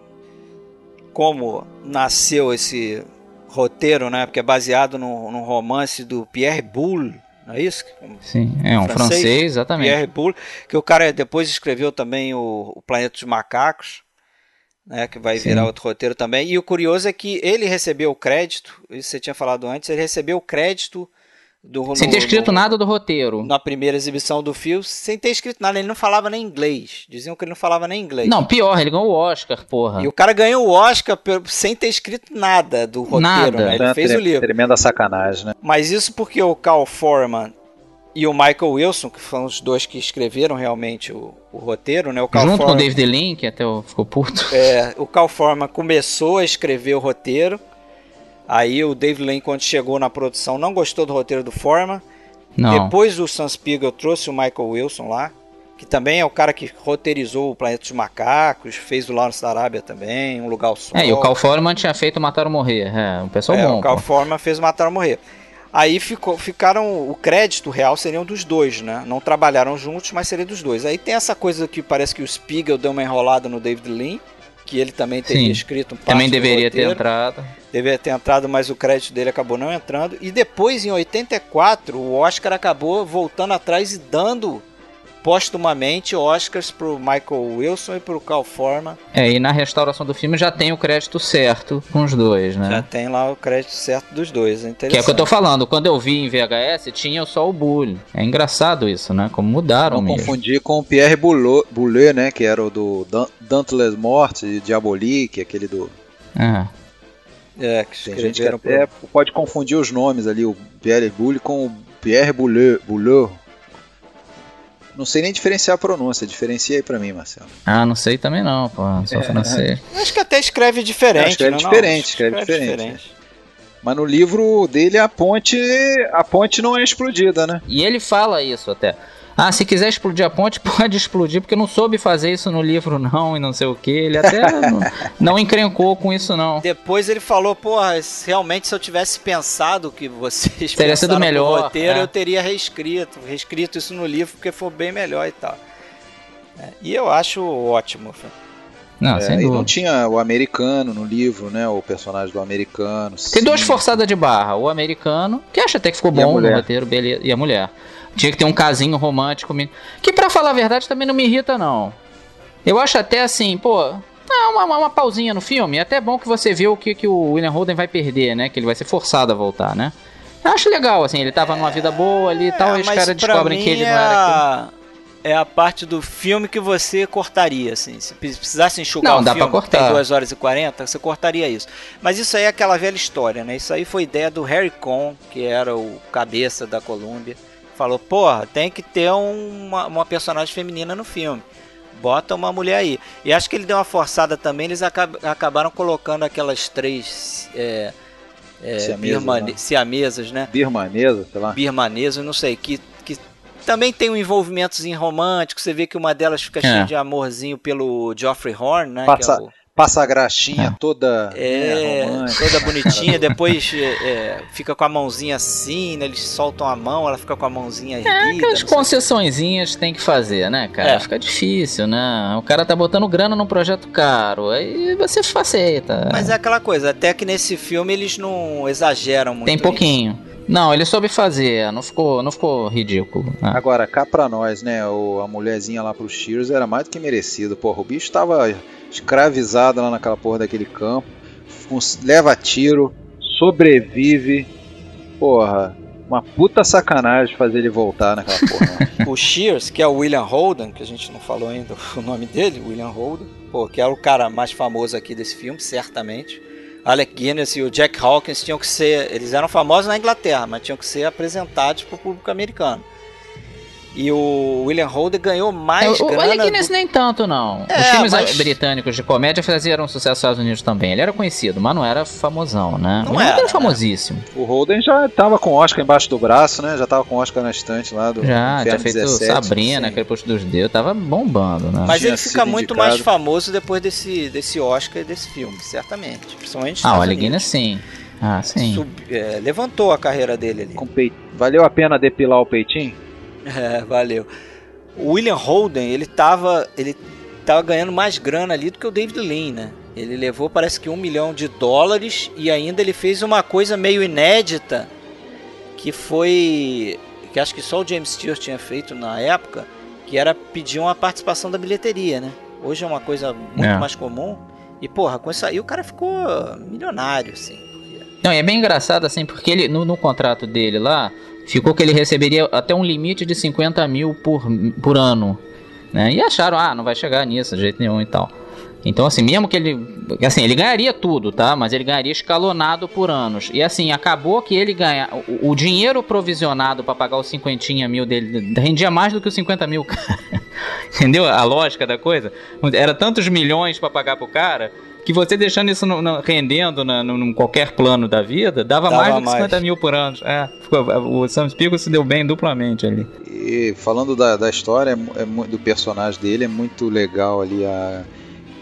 Como nasceu esse roteiro, né? Porque é baseado num, num romance do Pierre Boulle, não é isso? Sim, é um Francês? francês, exatamente. Pierre Boulle, que o cara depois escreveu também o, o Planeta dos Macacos, né, que vai Sim. virar outro roteiro também. E o curioso é que ele recebeu o crédito, isso você tinha falado antes, ele recebeu o crédito do Sem ter escrito no- nada do roteiro. na primeira exibição do filme, sem ter escrito nada, ele não falava nem inglês. Diziam que ele não falava nem inglês. Não, pior, ele ganhou o Oscar, porra. E o cara ganhou o Oscar sem ter escrito nada do roteiro, Nada. né? Ele Então, fez tre- o livro. Tremenda sacanagem, né? Mas isso porque o Cal Foreman e o Michael Wilson, que foram os dois que escreveram realmente o, o roteiro, né? O Cal Junto com o David Lean, que até o- ficou puto. é, o Cal Foreman começou a escrever o roteiro. Aí o David Lane, quando chegou na produção, não gostou do roteiro do Foreman. Não. Depois o Sam Spiegel trouxe o Michael Wilson lá, que também é o cara que roteirizou o Planeta dos Macacos, fez o Lawrence da Arábia também, Um Lugar ao Sol. É, e o Cal Foreman tinha feito Matar ou Morrer. É, um pessoal É, bom. o Cal pô. Foreman fez Matar ou Morrer. Aí ficou, ficaram. O crédito real seriam dos dois, né? Não trabalharam juntos, mas seria dos dois. Aí tem essa coisa que parece que o Spiegel deu uma enrolada no David Lean, que ele também teria Sim. escrito um Também deveria ter entrado. Deveria ter entrado, mas o crédito dele acabou não entrando. E depois, em 84, o Oscar acabou voltando atrás e dando postumamente Oscars pro Michael Wilson e pro Cal Foreman. É, e na restauração do filme já tem o crédito certo com os dois, né? Já tem lá o crédito certo dos dois. É Que é o que eu tô falando, quando eu vi em VHS, tinha só o Bully. É engraçado isso, né? Como mudaram Não mesmo. confundir com o Pierre Boulet, né? Que era o do Dan- Dauntless Morte, Diabolique, aquele do. É. É, que Tem gente que eram até pode confundir os nomes ali, o Pierre Boulle com o Pierre Boulet. Boulet. Não sei nem diferenciar a pronúncia, diferencia aí pra mim, Marcelo. Ah, não sei também não, pô. Sou É. francês. Acho que até escreve diferente. É, escreve não, não? diferente, escreve diferente. Mas no livro dele a ponte, a ponte não é explodida, né? E ele fala isso até. Ah, se quiser explodir a ponte, pode explodir, porque eu não soube fazer isso no livro, não, e não sei o que. Ele até não, não encrencou com isso, não. Depois ele falou, porra, realmente se eu tivesse pensado que vocês Teria sido melhor, roteiro, é. eu teria reescrito, reescrito isso no livro porque foi bem melhor e tal. É, e eu acho ótimo. Não, É, sem e não tinha o americano no livro, né? O personagem do americano. Tem duas sim. forçadas de barra. O americano, que acha até que ficou E bom no roteiro, beleza. E a mulher. Tinha que ter um casinho romântico. Que pra falar a verdade também não me irrita, não. Eu acho até assim, pô. uma, uma, uma pausinha no filme. É até bom que você vê o que, que o William Holden vai perder, né? Que ele vai ser forçado a voltar, né? Eu acho legal, assim, ele tava numa vida boa ali e tal, e os caras descobrem que ele é não era aquilo. a, é a parte do filme que você cortaria, assim. Se pre- precisasse enxugar Não, um dá filme pra que tem cortar. 2 horas e 40, você cortaria isso. Mas isso aí é aquela velha história, né? Isso aí foi ideia do Harry Cohn, que era o cabeça da Columbia. Falou, porra, tem que ter uma, uma personagem feminina no filme. Bota uma mulher aí. E acho que ele deu uma forçada também, eles acab- acabaram colocando aquelas três é, é, birmane- né? siamesas, né? Birmanesa, sei lá. birmanesa, eu não sei, que, que também tem um envolvimentozinho romântico. Você vê que uma delas fica É. cheia de amorzinho pelo Geoffrey Horn, né? Passa- que é, o- Passa a graxinha É. toda é, né, toda bonitinha. Depois é, é, fica com a mãozinha assim, né? Eles soltam a mão, ela fica com a mãozinha erguida. É, aquelas concessõezinhas tem que fazer, né, cara? É. Fica difícil, né? O cara tá botando grana num projeto caro, aí você aceita. Mas é aquela coisa, até que nesse filme eles não exageram muito. Tem isso. Não, ele soube fazer, não ficou, não ficou ridículo. né? Agora, cá pra nós, né? O, a mulherzinha lá pro Shears era mais do que merecido. Porra, o bicho tava escravizado lá naquela porra daquele campo. leva tiro, sobrevive. Porra, uma puta sacanagem fazer ele voltar naquela porra. O Shears, que é o William Holden, que a gente não falou ainda o nome dele, William Holden, pô, que é o cara mais famoso aqui desse filme, certamente. Alec Guinness e o Jack Hawkins tinham que ser, eles eram famosos na Inglaterra, mas tinham que ser apresentados para o público americano. E o William Holden ganhou mais É, o grana. Alec Guinness do- nem tanto, não. É, Os filmes mas- britânicos de comédia faziam sucesso nos Estados Unidos também. Ele era conhecido, mas não era famosão, né? Não era, era né? famosíssimo. o Holden já tava com o Oscar embaixo do braço, né? Já tava com o Oscar na estante lá do Já, tinha Inferno feito 17. Sabrina, sim. aquele posto dos dedos, tava bombando, né? Mas tinha ele fica muito indicado. mais famoso depois desse, desse Oscar e desse filme, certamente. Principalmente ah, o Alec. Guinness sim. Ah, sim. Sub- é, levantou a carreira dele ali. Com pei- Valeu a pena depilar o peitinho? É, valeu. O William Holden, ele tava, ele tava ganhando mais grana ali do que o David Lean, né? Ele levou parece que um milhão de dólares e ainda ele fez uma coisa meio inédita que foi que acho que só o James Stewart tinha feito na época, que era pedir uma participação da bilheteria, né? Hoje é uma coisa muito É. mais comum. E porra, com isso aí o cara ficou milionário, assim. Não, e é bem engraçado assim, porque ele no, no contrato dele lá, ficou que ele receberia até um limite de 50 mil por, por ano. Né? E acharam, ah, não vai chegar nisso de jeito nenhum e tal. Então, assim, mesmo que ele. Assim, ele ganharia tudo, tá? Mas ele ganharia escalonado por anos. E assim, acabou que ele ganha. O, o dinheiro provisionado para pagar os 50 mil dele rendia mais do que os 50 mil, cara. Entendeu a lógica da coisa? Era tantos milhões para pagar pro cara que você deixando isso no- no- rendendo na, no, num qualquer plano da vida, dava, Dava mais do que mais. 50 mil por ano. É, ficou- o Sam Spiegel se deu bem duplamente ali. E falando da, da história, é é do personagem dele, é muito legal ali a,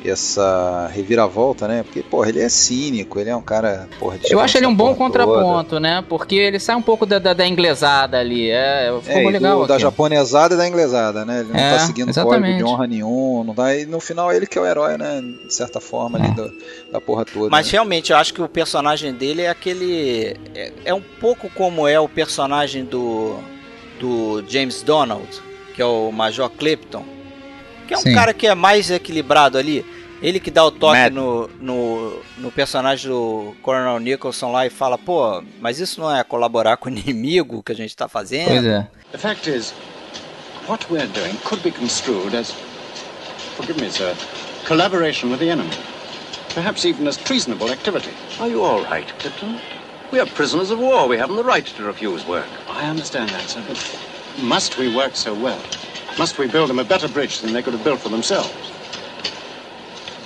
essa reviravolta, né? Porque, porra, ele é cínico, ele é um cara, porra, Eu acho ele um bom porra contraponto, né? Porque ele sai um pouco da, da, da inglesada ali. É, toda. ficou É, legal do- da japonesada e da inglesada, né? Ele não É, tá seguindo exatamente. código de honra nenhum, não tá, e no final ele que é o herói, né? De certa forma ali É. do- da porra toda. Mas né? realmente eu acho que o personagem dele é aquele. É, é um pouco como é o personagem do, do James Donald, que é o Major Clipton. Que é um Sim. cara que é mais equilibrado ali. Ele que dá o toque no, no, no personagem do Coronel Nicholson lá e fala: pô, mas isso não é colaborar com o inimigo que a gente tá fazendo? Pois é. The fact is, what we're doing could be construed as, forgive me, sir, collaboration with the enemy. Perhaps even as treasonable activity. Are you all right, Clifton? We are prisoners of war. We haven't the right to refuse work. I understand that, sir, but must we work so well? Must we build them a better bridge than they could have built for themselves?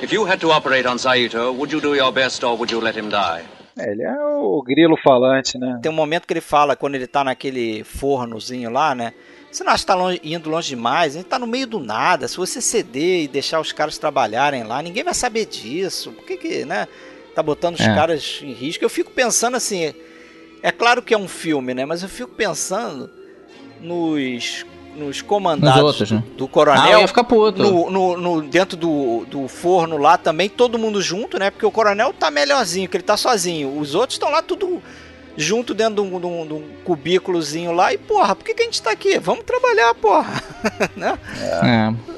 If you had to operate on Saito, would you do your best or would you let him die? É, ele é o grilo falante, né? Tem um momento que ele fala, quando ele tá naquele fornozinho lá, né? Você não acha que tá longe- indo longe demais? A gente tá no meio do nada. Se você ceder e deixar os caras trabalharem lá, ninguém vai saber disso. Por que que, né? Tá botando os É. caras em risco. Eu fico pensando assim. É claro que é um filme, né? Mas eu fico pensando nos nos comandados outros, do, né? do Ah, coronel. ia ficar puto. no, no- no- dentro do, do forno lá também, todo mundo junto, né? Porque o coronel tá melhorzinho, que ele tá sozinho. Os outros estão lá tudo junto dentro de um, de um- de um cubículozinho lá. E, porra, por que, que a gente tá aqui? Vamos trabalhar, porra. né?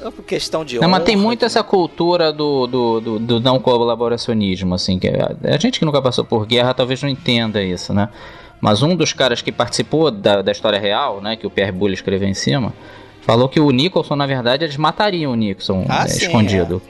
É. É por questão de Não, mas honra, tem muito essa cultura do, do, do, do não colaboracionismo, assim, que a, a gente que nunca passou por guerra talvez não entenda isso, né? Mas um dos caras que participou da, da história real, né, que o Pierre Boulle escreveu em cima, falou que o Nicholson, na verdade, eles matariam o Nixon Ah, é, sim, escondido.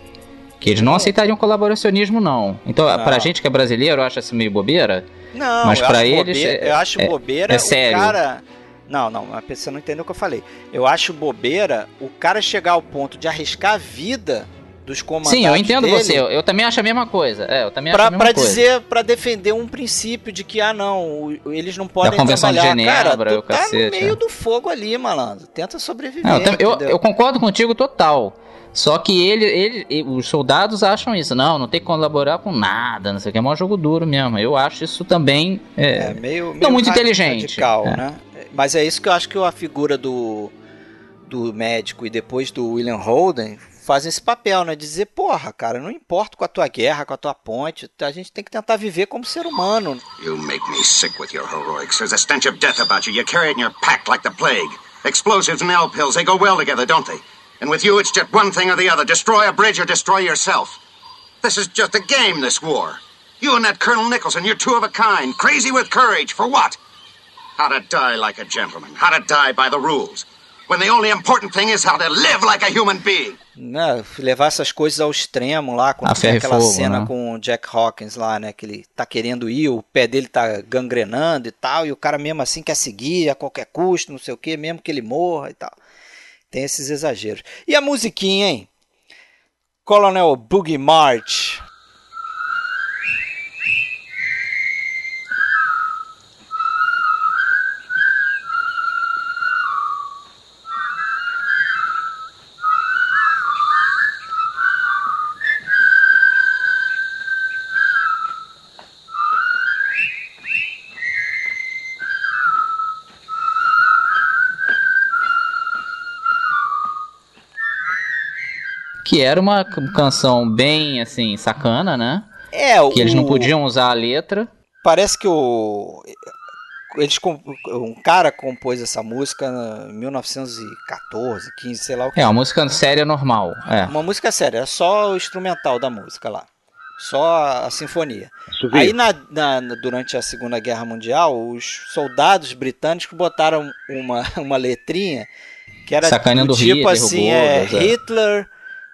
Que eles não aceitariam colaboracionismo, não. Então, Não. pra gente que é brasileiro, acha isso meio bobeira. Não, Mas acho eles bobeira- é- eu acho é- bobeira é o sério. cara. Não, não, mas você não entendeu o que eu falei. Eu acho bobeira o cara chegar ao ponto de arriscar a vida dos comandantes Sim, eu entendo dele você. Eu, eu também acho a mesma coisa. É, eu também acho Pra, a mesma pra coisa. dizer, pra defender um princípio de que, ah, não, eles não podem Convenção de trabalhar. Genebra, Cara, tu tá cacete, no meio é. do fogo ali, malandro. Tenta sobreviver, Não, eu, eu- eu concordo contigo total. Só que ele, ele, os soldados acham isso. Não, não tem que colaborar com nada, não sei o que. É um jogo duro mesmo. Eu acho isso também. É, É meio, meio muito ra- inteligente. radical, É. né? Mas é isso que eu acho que a figura do, do médico e depois do William Holden fazem esse papel, né? Dizer, porra, cara, não importa com a tua guerra, com a tua ponte, a gente tem que tentar viver como ser humano. You make me sick with your heroics. There's a stench of death about you. You carry it in your pack like the plague. Explosives and L pills, they go well together, don't they? And with you, it's just one thing or the other destroy a bridge or destroy yourself. This is just a game, this war. You and that Colonel Nicholson, you're two of a kind, crazy with courage. For what? How to die like a gentleman, how to die by the rules. When the only important thing is how to live like a human being. né, levar essas coisas ao extremo lá, quando A tem aquela fogo, cena né? com o Jack Hawkins lá, né, que ele tá querendo ir, o pé dele tá gangrenando e tal, e o cara mesmo assim quer seguir a qualquer custo, não sei o que, mesmo que ele morra e tal. Tem esses exageros. E a musiquinha, hein? Colonel Boogie March. Que era uma canção bem, assim, sacana, né? É, o Que eles não podiam usar a letra. Parece que o eles com- um cara compôs essa música em 1914, 15, sei lá o que. É, uma música séria normal. É. Uma música séria, só o instrumental da música lá. Só a, sinfonia. Aí na, na- durante a Segunda Guerra Mundial, os soldados britânicos botaram uma, uma letrinha que era do tipo Hitler, assim, é, é. Hitler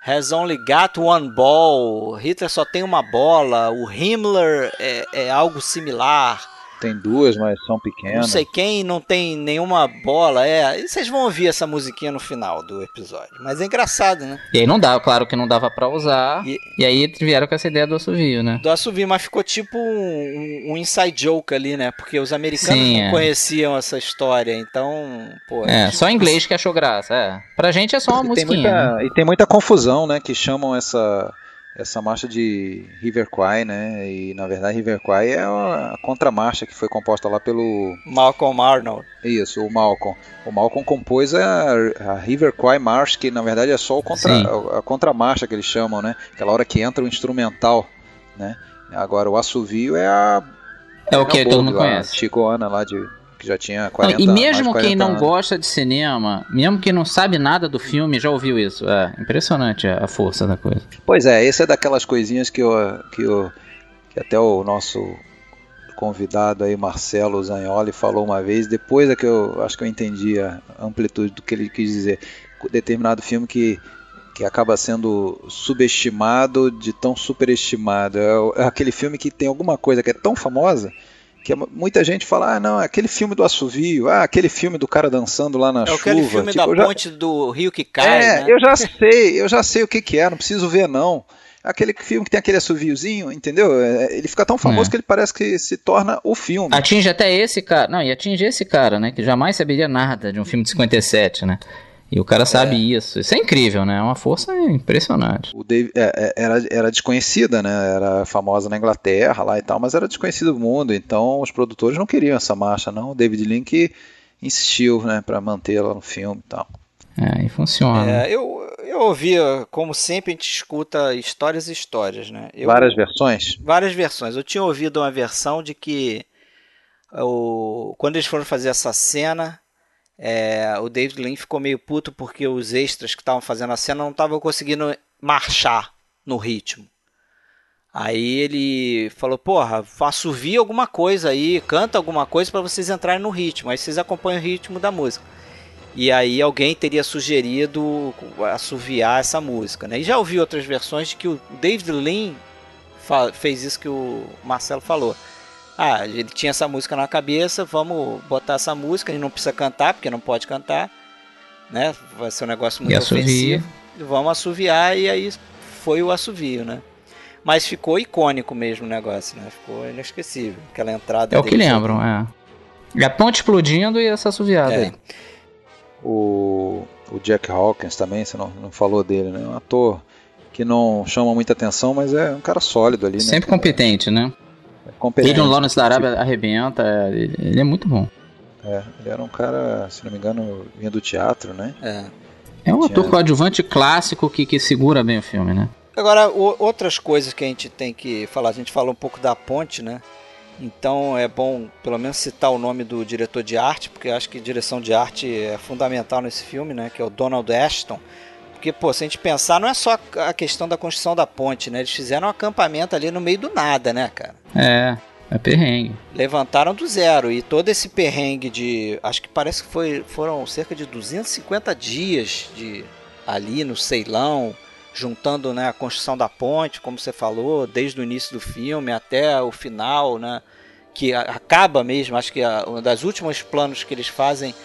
has only got one ball. Hitler só tem uma bola. O Himmler é, é algo similar. Tem duas, mas são Não pequenas. sei quem não tem nenhuma bola. É, e vocês vão ouvir essa musiquinha no final do episódio. Mas é engraçado, né? E aí não dava, claro que não dava pra usar. E- E, aí vieram com essa ideia do assovio, né? do assovio, mas ficou tipo um, um inside joke ali, né? Porque os americanos Sim, não é. conheciam essa história, então, pô. É, só inglês que achou graça. É. Pra gente é só uma E tem, musiquinha. né? muita, e tem muita confusão, né? Que chamam essa, essa marcha de River Kwai, né? E na verdade River Kwai é a, contramarcha que foi composta lá pelo. Malcolm Arnold. Isso, o Malcolm. O Malcolm compôs a, a River Kwai March, que na verdade é só o contra, a, a contramarcha que eles chamam, né? Aquela hora que entra o instrumental, né? Agora o assovio é a. É o que todo mundo conhece. Chico Ana lá de. Que já tinha Não, 40 e mais de mesmo 40 quem não anos. gosta de cinema, mesmo quem não sabe nada do filme, já ouviu isso. É impressionante a força da coisa. Pois é, esse é daquelas coisinhas que, eu, que, eu, que até o nosso convidado aí, Marcelo Zagnoli, falou uma vez, depois é que eu acho que eu entendi a amplitude do que ele quis dizer. Determinado filme que, que acaba sendo subestimado de tão superestimado. É, é aquele filme que tem alguma coisa que é tão famosa que é- muita gente fala, ah não, é aquele filme do assovio, ah, aquele filme do cara dançando lá na É chuva. aquele filme Tipo, da já- ponte do rio que cai, é, né? eu já sei, eu já sei o que, que é, não preciso ver não. Aquele filme que tem aquele assoviozinho, entendeu? É, Ele fica tão famoso É. que ele parece que se torna o filme. Atinge até esse cara. Não, e atinge esse cara, né? Que jamais saberia nada de um filme de 57, né? E o cara sabe isso. Isso é incrível, né? É uma força impressionante. O Dave, é, é, era, era desconhecida, né? Era famosa na Inglaterra lá e tal, mas era desconhecida do mundo. Então os produtores não queriam essa marcha, não. O David Link insistiu, né, para mantê-la no filme e tal. É, e funciona. É, eu, eu ouvia, como sempre, a gente escuta histórias e histórias, né? Eu, Várias versões? Várias versões. Eu tinha ouvido uma versão de que o, quando eles foram fazer essa cena, é, o David Lean ficou meio puto porque os extras que estavam fazendo a cena não estavam conseguindo marchar no ritmo. Aí ele falou: Porra, assovia alguma coisa aí, canta alguma coisa para vocês entrarem no ritmo. Aí vocês acompanham o ritmo da música. E aí alguém teria sugerido assoviar essa música. Né? E já ouvi outras versões de que o David Lean fez isso que o Marcelo falou. Ah, ele tinha essa música na cabeça, vamos botar essa música, ele não precisa cantar, porque não pode cantar, né? Vai ser um negócio muito ofensivo. Vamos assoviar e aí foi o assovio, né? Mas ficou icônico mesmo o negócio, né? Ficou inesquecível. Aquela entrada. É o que lembram, é. E a ponte explodindo e essa assoviada é. aí. O, o Jack Hawkins também, você não, não falou dele, né? Um ator que não chama muita atenção, mas é um cara sólido ali, né? Sempre competente, né? Competente. Ele no Lawrence da Arábia arrebenta, é, ele, ele, é muito bom. É, ele era um cara, se não me engano, vinha do teatro, né? É. É um ator coadjuvante clássico que, que segura bem o filme, né? Agora, o, outras coisas que a gente tem que falar, a gente falou um pouco da ponte, né? Então é bom pelo menos citar o nome do diretor de arte, porque acho que direção de arte é fundamental nesse filme, né? Que é o Donald Ashton. Porque, pô, se a gente pensar, não é só a questão da construção da ponte, né? Eles fizeram um acampamento ali no meio do nada, né, cara? É, é perrengue. Levantaram do zero. E todo esse perrengue de. Acho que parece que foi, foram cerca de 250 dias de ali no Ceilão, juntando né, a construção da ponte, como você falou, desde o início do filme até o final, né? Que acaba mesmo, acho que a, um das últimos planos que eles fazem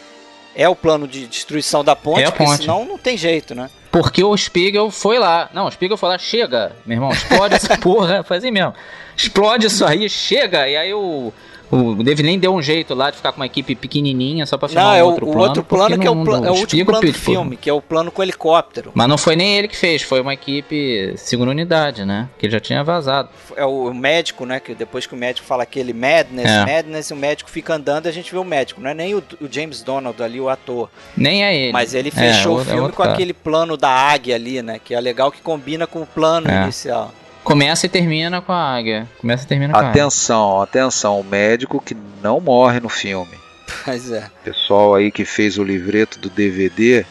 é o plano de destruição da ponte, é a ponte. senão não tem jeito, né? Porque o Spiegel foi lá. Não, o Spiegel foi lá, chega, meu irmão, explode essa porra, faz assim mesmo. Explode isso aí, chega. E aí o. O David Lean deu um jeito lá de ficar com uma equipe pequenininha só pra filmar não, é o outro o plano. outro plano que é o, pl é o último plano do filme, que é o plano com o helicóptero. Mas não foi nem ele que fez, foi uma equipe segunda unidade, né? Que ele já tinha vazado. É o médico, né? Que depois que o médico fala aquele madness, é. madness, o médico fica andando e a gente vê o médico. Não é nem o, o, James Donald ali, o ator. Nem é ele. Mas ele fechou é, o filme é com cara. aquele plano da águia ali, né? Que é legal que combina com o plano é. inicial. Começa e termina com a águia. Começa e termina com atenção, a águia. Atenção, o médico que não morre no filme. Pois é. Pessoal aí que fez o livreto do DVD,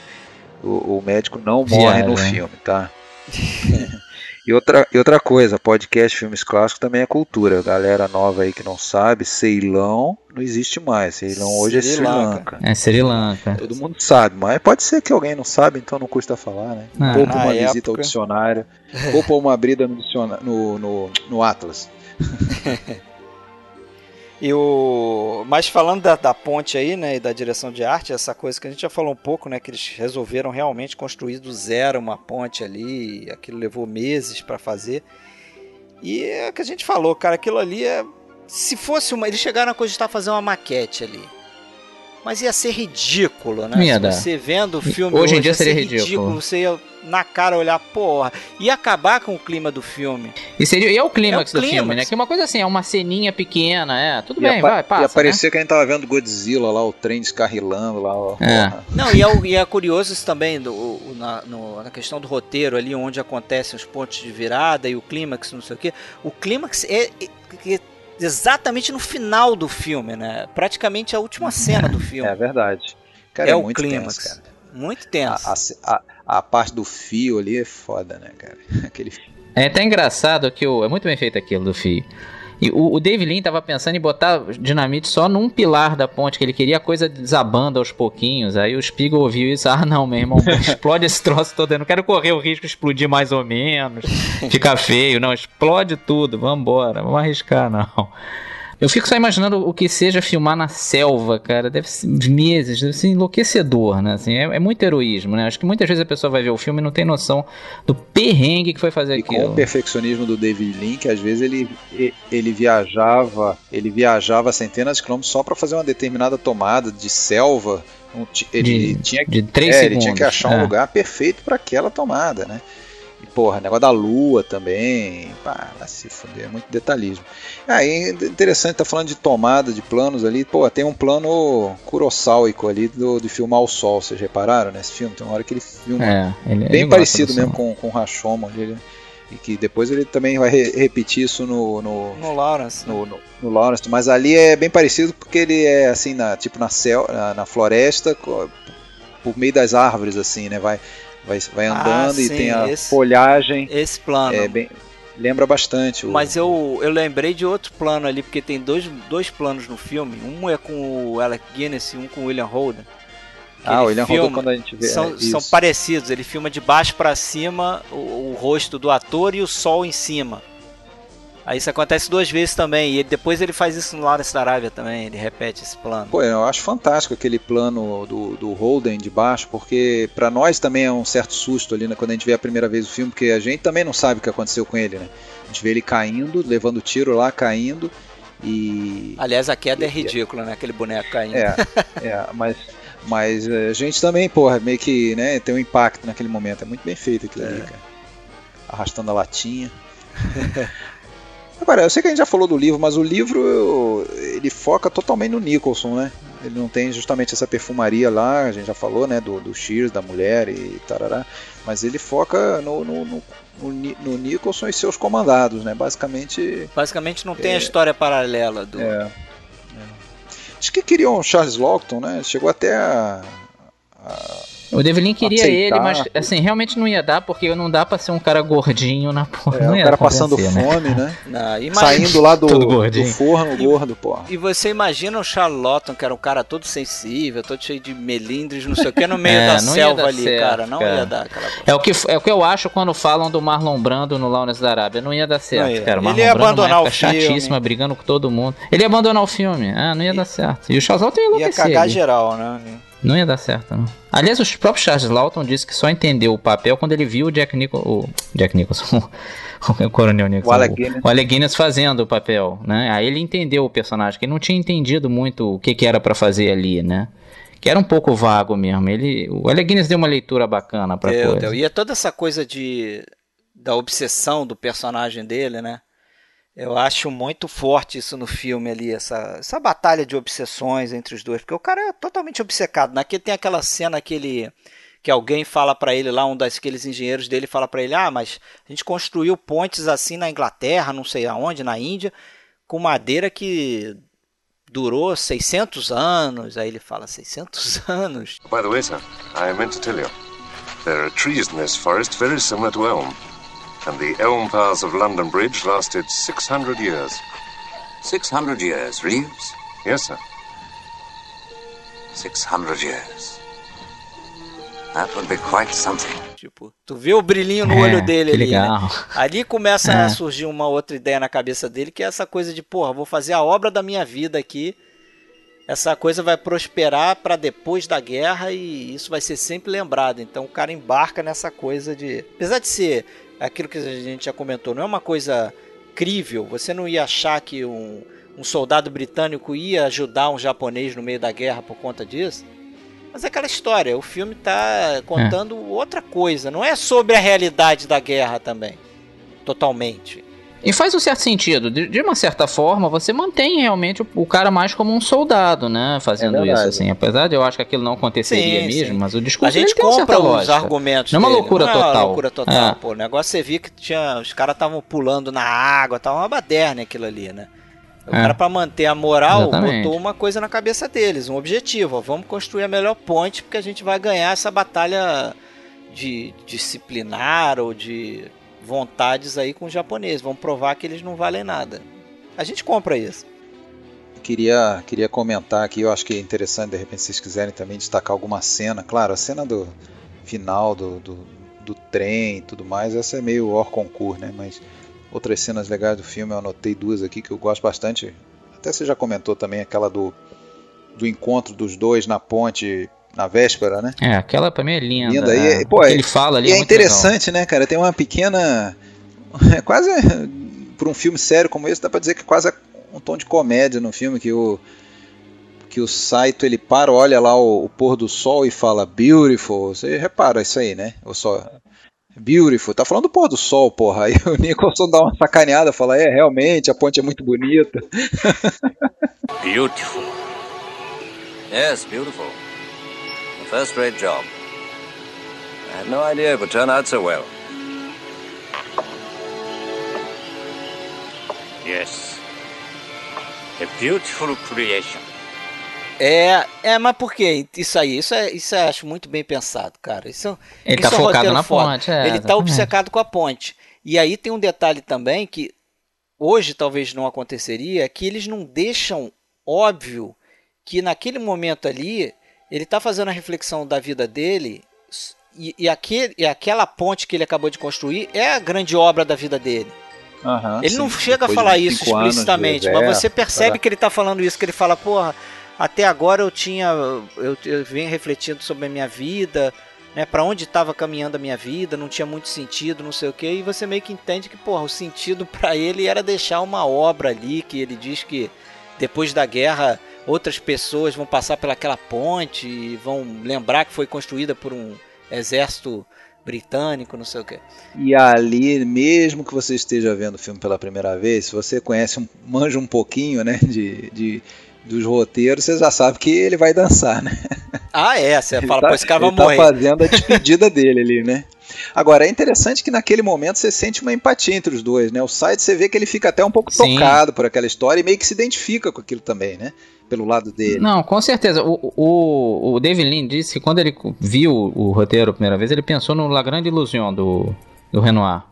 o, o médico não morre no filme, tá? E outra, e outra coisa, podcast Filmes Clássicos também é cultura. Galera nova aí que não sabe, Ceilão não existe mais. Ceilão hoje é Sri Lanka. É Sri Lanka. Todo mundo sabe, mas pode ser que alguém não sabe, então não custa falar, né? Ah, Poupa uma época... visita ao dicionário, poupa uma brida no, no, no, no Atlas. E o... Mas falando da, da, ponte aí, né, e da direção de arte, essa coisa que a gente já falou um pouco, né, que eles resolveram realmente construir do zero uma ponte ali, aquilo levou meses para fazer. E é o que a gente falou, cara, aquilo ali é... Se fosse uma... Eles chegaram a cogitar fazer uma maquete ali. Mas ia ser ridículo, né? Ia você vendo o filme hoje, hoje em dia seria ridículo. ridículo. Você ia na cara olhar, porra, ia acabar com o clima do filme. E, seria, e é o clímax é do filme, né? Que é uma coisa assim, é uma ceninha pequena, é. Tudo ia bem, vai, passa. Ia parecer né? que a gente tava vendo Godzilla lá, o trem descarrilando lá. É. Não, e é, e é curioso isso também do, na, no, na questão do roteiro ali, onde acontecem os pontos de virada e o clímax, não sei o quê. O clímax é, é, é exatamente no final do filme, né? Praticamente a última cena do filme. É verdade. Cara, é, é o clímax. Tenso, muito tenso. A, a, a, parte do fio ali é foda, né, cara? Aquele fio. É até engraçado que o, é muito bem feito aquilo do fio. E o, o Dave Lin tava pensando em botar dinamite só num pilar da ponte, que ele queria a coisa desabando aos pouquinhos. Aí o Spiegel ouviu isso, ah não, meu irmão, explode esse troço todo, eu não quero correr o risco de explodir mais ou menos, ficar feio, não, explode tudo, vambora, vamos arriscar não. Eu fico só imaginando o que seja filmar na selva, cara. Deve ser meses, deve ser enlouquecedor, né? Assim, é, é, muito heroísmo, né? Acho que muitas vezes a pessoa vai ver o filme e não tem noção do perrengue que foi fazer e aquilo. com o perfeccionismo do David Lynch, às vezes ele, ele viajava, ele viajava centenas de quilômetros só para fazer uma determinada tomada de selva. Ele de, tinha, de é, ele tinha que achar um é. lugar perfeito para aquela tomada, né? E, porra, negócio da lua também. Pá, vai se fuder, é muito detalhismo. Aí é interessante, tá falando de tomada, de planos ali. Pô, tem um plano kurosauico ali do, de filmar o sol. Vocês repararam nesse filme? Tem uma hora que ele filma. É, ele, bem ele parecido mesmo som. com, com o Rashomon ali. E que depois ele também vai re- repetir isso no, no, No Lawrence. né? no, no, no Lawrence, mas ali é bem parecido porque ele é assim, na, tipo na, cel, na, na floresta, por meio das árvores, assim, né? Vai, vai, vai Ah, andando e sim, tem a esse- folhagem. Esse plano. É bem, lembra bastante. O, Mas eu, eu lembrei de outro plano ali, porque tem dois, dois planos no filme. Um é com o Alec Guinness e um com o William Holden. Ah, o William Holden filma- quando a gente vê. São, é, são parecidos, ele filma de baixo pra cima o, o rosto do ator e o sol em cima. Aí isso acontece duas vezes também, e depois ele faz isso no Lawrence da Arábia também, ele repete esse plano. Pô, eu acho fantástico aquele plano do, do Holden de baixo, porque pra nós também é um certo susto ali né, quando a gente vê a primeira vez o filme, porque a gente também não sabe o que aconteceu com ele, né? A gente vê ele caindo, levando tiro lá, caindo, e. Aliás, a queda é ridícula, né? Aquele boneco caindo. É, é, mas, mas a gente também, porra, meio que né, tem um impacto naquele momento. É muito bem feito aquilo ali, cara. Arrastando a latinha. Agora, eu sei que a gente já falou do livro, mas o livro ele foca totalmente no Nicholson, né? Ele não tem justamente essa perfumaria lá, a gente já falou, né? Do, do Shears, da mulher e tarará. Mas ele foca no, no, no, no Ni- no Nicholson e seus comandados, né? Basicamente. Basicamente não tem a história paralela do. É, é. Acho que queriam Charles Lawton, né? Chegou até a. a- O Devlin queria Aceitar. ele, mas assim, realmente não ia dar, porque não dá pra ser um cara gordinho na porra. é, não o ia cara passando né? fome, né? Não, imagina- Saindo lá do, do forno gordo, porra. E você imagina o Charlotton, que era um cara todo sensível, todo cheio de melindres, não sei o que, no meio É, da não ia selva ali, certo, cara. Não cara. ia dar aquela coisa. É o, que, é o que eu acho quando falam do Marlon Brando no Lawrence da Arábia. Não ia dar certo, Não ia. cara. O Ele Marlon ia Brando abandonar o filme. chatíssima, brigando com todo mundo. Ele ia abandonar o filme. Ah, não ia dar certo. E o Charles Lawton ia Ia enlouquecer. cagar ali. geral, né? Não ia dar certo, não. Aliás, os próprios Charles Lawton disse que só entendeu o papel quando ele viu o Jack Nicholson. O Jack Nicholson. o Coronel Nicholson. O Alec Guinness. o Alec Guinness fazendo o papel, né? Aí ele entendeu o personagem, que ele não tinha entendido muito o que, que era pra fazer ali, né? Que era um pouco vago mesmo. Ele, o Alec Guinness deu uma leitura bacana pra Deu, coisa. deu. E é toda essa coisa de da obsessão do personagem dele, né? Eu acho muito forte isso no filme ali, essa, essa batalha de obsessões entre os dois, porque o cara é totalmente obcecado. Naquele tem aquela cena que ele que alguém fala pra ele lá, um daqueles engenheiros dele fala pra ele: "Ah, mas a gente construiu pontes assim na Inglaterra, não sei aonde, na Índia, com madeira que durou 600 anos". Aí ele fala: "600 anos". By the way, sir, I meant to tell you. There are trees in this forest very similar to elm. And the elm paths of London Bridge lasted 600 years. 600 years, Reeves? Yes, sir. 600 years. That would be quite something. Tipo, tu vê o brilhinho no É, olho dele ali, legal. né? Ali começa É. a surgir uma outra ideia na cabeça dele, que é essa coisa de, porra, vou fazer a obra da minha vida aqui. Essa coisa vai prosperar para depois da guerra e isso vai ser sempre lembrado. Então o cara embarca nessa coisa de, apesar de ser aquilo que a gente já comentou, não é uma coisa crível. Você não ia achar que um, um soldado britânico ia ajudar um japonês no meio da guerra por conta disso. Mas é aquela história, o filme tá contando outra coisa, não é sobre a realidade da guerra também. Totalmente. E faz um certo sentido. De, de uma certa forma, você mantém realmente o, o cara mais como um soldado, né? Fazendo É isso, assim. Apesar de eu acho que aquilo não aconteceria Sim, mesmo, sim. mas o discurso A gente dele tem uma compra certa os lógica. argumentos. Não é uma loucura não É uma total. loucura total, É. pô. O negócio você via que tinha, os caras estavam pulando na água, tava uma baderna aquilo ali, né? O É. cara, pra manter a moral, Exatamente. botou uma coisa na cabeça deles, um objetivo. Ó, vamos construir a melhor ponte porque a gente vai ganhar essa batalha de disciplinar ou de vontades aí com os japoneses. Vamos provar que eles não valem nada. A gente compra isso. Queria, queria comentar aqui, eu acho que é interessante, de repente, se vocês quiserem também destacar alguma cena. Claro, a cena do final do, do, do trem e tudo mais, essa é meio hors concurso, né? Mas outras cenas legais do filme, eu anotei duas aqui que eu gosto bastante. Até você já comentou também, aquela do, do encontro dos dois na ponte na véspera, né? É, aquela pra mim é linda. Linda. E, é. e, pô, O que é- ele fala ali E é, é muito legal. interessante, né, cara? Tem uma pequena. É quase. Por um filme sério como esse, dá pra dizer que quase é um tom de comédia no filme, que o. Que o Saito ele para, olha lá o, o pôr do sol e fala beautiful. Você repara isso aí, né? Ou só. Beautiful. Tá falando do pôr do sol, porra. Aí o Nicholson dá uma sacaneada, fala, é, realmente, a ponte é muito bonita. Beautiful. Yes, beautiful. A first-rate job. I had no idea it would turn out so well. Yes. A beautiful creation. É, é, mas por que isso aí? Isso é, isso eu acho muito bem pensado, cara. Isso, Ele isso tá é focado na foda. ponte, é, Ele tá exatamente. obcecado com a ponte. E aí tem um detalhe também que hoje talvez não aconteceria, é que eles não deixam óbvio que naquele momento ali ele tá fazendo a reflexão da vida dele e, e, aquele, e aquela ponte que ele acabou de construir é a grande obra da vida dele. Aham, Ele não sim. chega a falar 25 isso explicitamente, mas exército, você percebe tá. que ele tá falando isso, que ele fala, porra, até agora eu tinha. Eu, eu venho refletindo sobre a minha vida, né? Pra onde estava caminhando a minha vida, não tinha muito sentido, não sei o quê, e você meio que entende que, porra, o sentido pra ele era deixar uma obra ali, que ele diz que depois da guerra outras pessoas vão passar pelaquela ponte e vão lembrar que foi construída por um exército britânico, não sei o quê. E ali, mesmo que você esteja vendo o filme pela primeira vez, se você conhece, manja um pouquinho, né, de, de- dos roteiros, você já sabe que ele vai dançar, né? Ah, é, você Ele fala, tá- pô, esse cara vai ele tá morrer. fazendo a despedida dele ali, né? Agora, é interessante que naquele momento você sente uma empatia entre os dois, né? O site você vê que ele fica até um pouco Sim. tocado por aquela história e meio que se identifica com aquilo também, né? Pelo lado dele. Não, com certeza. O, o, o David Lean disse que quando ele viu o roteiro a primeira vez, ele pensou no La Grande Illusion do, do Renoir.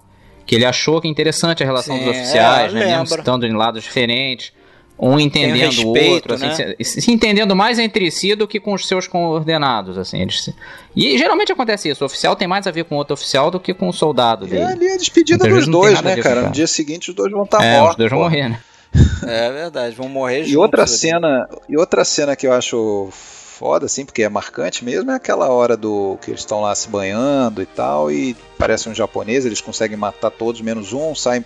Que ele achou que é interessante a relação Sim, dos oficiais, é, né, mesmo estando em lados diferentes, um entendendo o respeito, outro, assim, né? se, se entendendo mais entre si do que com os seus coordenados, assim. Eles se- E geralmente acontece isso, o oficial tem mais a ver com o outro oficial do que com o soldado E dele. ali é a despedida Muitas dos dois, né, cara? o No dia seguinte os dois vão estar é, mortos. os dois vão pô. morrer, né? É verdade, vão morrer E juntos. outra ali. cena, e outra cena que eu acho foda, assim, porque é marcante mesmo, é aquela hora do que eles estão lá se banhando e tal, e parece um japonês, eles conseguem matar todos menos um, sai,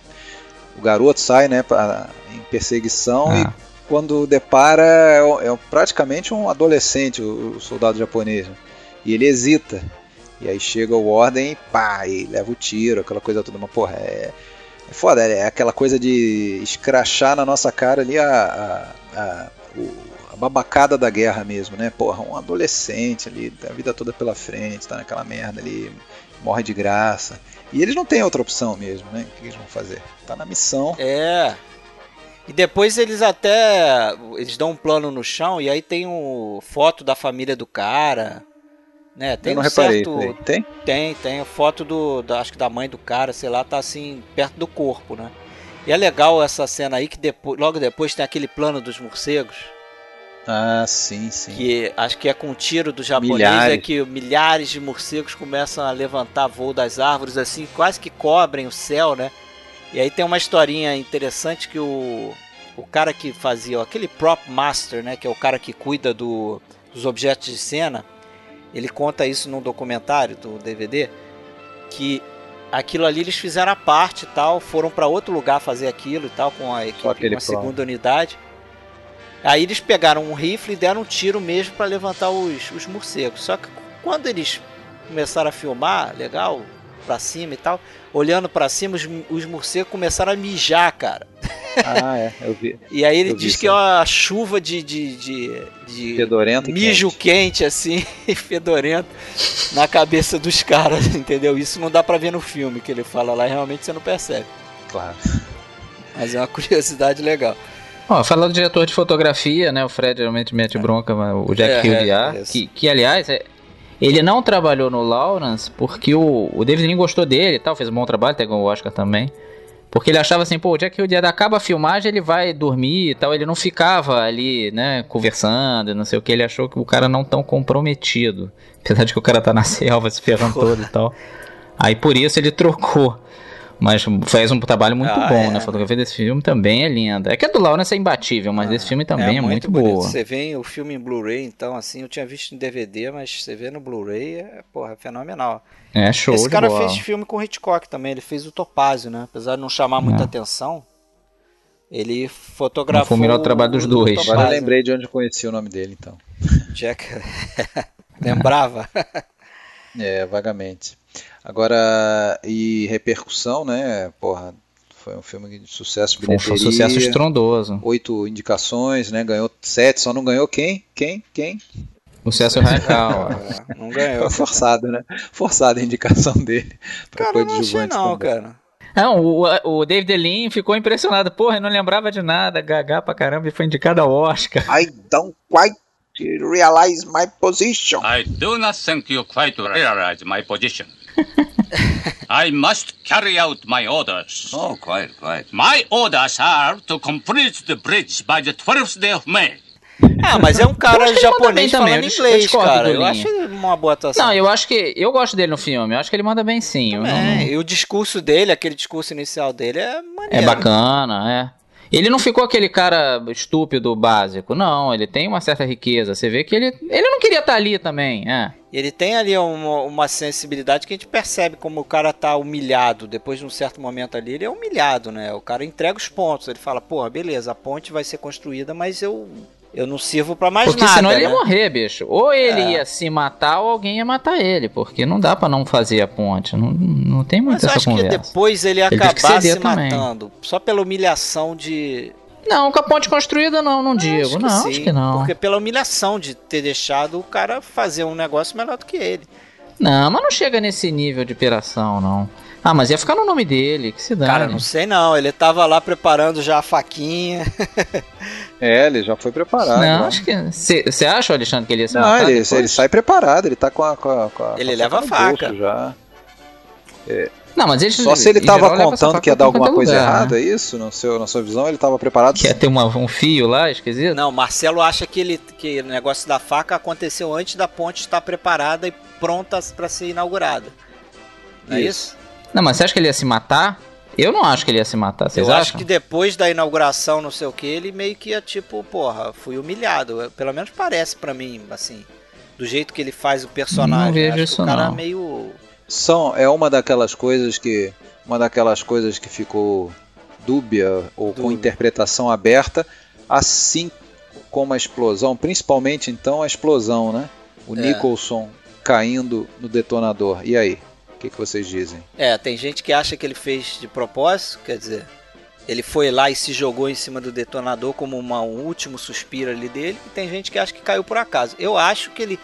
o garoto sai, né, pra, em perseguição Ah. e quando depara é, é praticamente um adolescente, o, o soldado japonês, né? e ele hesita. E aí chega o Ordem e pá, e leva o tiro, aquela coisa toda, mas porra, é, é foda, é aquela coisa de escrachar na nossa cara ali a, a, a, o- a babacada da guerra mesmo, né? Porra, um adolescente ali, tem a vida toda pela frente, tá naquela merda ali, morre de graça. E eles não têm outra opção mesmo, né? O que eles vão fazer? Tá na missão. É. E depois eles até. Eles dão um plano no chão e aí tem um foto da família do cara. Né? Tem Eu não um reparei. certo. Tem? Tem, tem a foto do, da- acho que da mãe do cara, sei lá, tá assim, perto do corpo, né? E é legal essa cena aí que depois, logo depois tem aquele plano dos morcegos, Ah, sim, sim. que acho que é com o tiro do japonês, Milhares. é que milhares de morcegos começam a levantar voo das árvores, assim, quase que cobrem o céu, né? E aí tem uma historinha interessante que o, o cara que fazia, ó, aquele prop master, né, que é o cara que cuida do, dos objetos de cena, ele conta isso num documentário do DVD, que aquilo ali eles fizeram a parte e tal, foram para outro lugar fazer aquilo e tal, com a equipe, com a segunda unidade. Aí eles pegaram um rifle e deram um tiro mesmo para levantar os, os morcegos. Só que quando eles começaram a filmar, legal, pra cima e tal, olhando pra cima, os, os morcegos começaram a mijar, cara. Ah, é, eu vi. E aí ele Eu diz isso que é uma chuva de, de, de, de Fedorento mijo quente. quente, assim, e fedorento na cabeça dos caras, entendeu? Isso não dá pra ver no filme que ele fala lá, realmente você não percebe. Claro. Mas é uma curiosidade legal. Ó, falando do diretor de fotografia, né? O Fred geralmente mete bronca, mas o Jack É, Hildyard, é, que, que aliás, é- ele não trabalhou no Lawrence porque o, o David Lean gostou dele e tal, fez um bom trabalho, pegou o Oscar também. Porque ele achava assim, pô, o Jack Hildyard acaba a filmagem, ele vai dormir e tal, ele não ficava ali, né, conversando, não sei o que, ele achou que o cara não tão comprometido. Apesar de que o cara tá na selva se ferrando todo e tal. Aí por isso ele trocou. Mas fez um trabalho muito Ah, bom, é. né? A fotografia desse filme também é linda. É que a do Lawrence é imbatível, mas desse filme também é, muito, bonito. boa. Você vê o filme em Blu-ray, então, assim, eu tinha visto em DVD, mas você vê no Blu-ray, é, porra, é fenomenal. É show Esse de cara bola. fez filme com Hitchcock também, ele fez o Topázio, né? Apesar de não chamar muita É. atenção, ele fotografou... Não foi o melhor trabalho dos dois. Agora eu lembrei de onde eu conheci o nome dele, então. Jack... Lembrava? É, vagamente. Agora, e repercussão, né? Porra, foi um filme de sucesso, Foi um bilheteria. sucesso estrondoso. Oito indicações, né? Ganhou sete, só não ganhou quem? Quem? Quem? O César Radical. Não ganhou. Forçado, né? Forçada a indicação dele. pra Cara, não achei não, também. cara. Não, o, o David Lean ficou impressionado. Porra, eu não lembrava de nada. Gaga pra caramba e foi indicado ao Oscar. I don't quite realize my position. I do not think you quite realize my position. I must carry out my orders. Oh, quite, quite. My orders are to complete the bridge by the 12th day of May. Ah, mas é um Eu cara japonês bem também, falando eu eu inglês, discordo cara. Eu acho uma boa atuação. Não, eu acho que. Eu gosto dele no filme. Eu acho que ele manda bem sim. Eu não- e o discurso dele, aquele discurso inicial dele é maneiro. É bacana, é. Ele não ficou aquele cara estúpido básico, não. Ele tem uma certa riqueza. Você vê que ele, ele não queria estar ali também, é. Ele tem ali uma, uma sensibilidade que a gente percebe como o cara tá humilhado. Depois de um certo momento ali, ele é humilhado, né? O cara entrega os pontos. Ele fala, porra, beleza, a ponte vai ser construída, mas eu, eu não sirvo pra mais Porque nada. senão ele né? ia morrer, bicho. Ou ele É. ia se matar ou alguém ia matar ele. Porque não dá pra não fazer a ponte. Não, não tem Mas muita eu essa acho que depois ele ia Ele acabar se também. matando. Só pela humilhação de. Não, com a ponte construída não, não digo. Acho não, sim, acho que não. Porque pela humilhação de ter deixado o cara fazer um negócio melhor do que ele. Não, mas não chega nesse nível de operação, não. Ah, mas ia ficar no nome dele, que se dane. Cara, não sei não. Ele tava lá preparando já a faquinha. É, ele já foi preparado. Não, né? acho que. Você acha, Alexandre, que ele ia se Não, matar ele, depois? ele sai preparado, ele tá com a. Com a, com a- Ele com leva a faca. já. Não, mas ele, Só se ele tava geral, contando que ia dar alguma coisa lugar, errada, né? é isso? No seu, na sua visão, ele tava preparado. Que ia ter uma- um fio lá, esquisito? Não, Marcelo acha que, ele, que o negócio da faca aconteceu antes da ponte estar preparada e pronta para ser inaugurada. Não é isso? Não, mas você acha que ele ia se matar? Eu não acho que ele ia se matar, vocês Eu acham? acho que depois da inauguração, não sei o que, ele meio que ia tipo, porra, fui humilhado. Pelo menos parece pra mim, assim, do jeito que ele faz o personagem. Não vejo Acho isso, o cara não. meio. São, é uma daquelas coisas que. Uma daquelas coisas que ficou dúbia ou com interpretação aberta, assim como a explosão, principalmente então a explosão, né? O É. Nicholson caindo no detonador. E aí? O que, que vocês dizem? É, tem gente que acha que ele fez de propósito, quer dizer, ele foi lá e se jogou em cima do detonador como uma- um último suspiro ali dele, e tem gente que acha que caiu por acaso. Eu acho que ele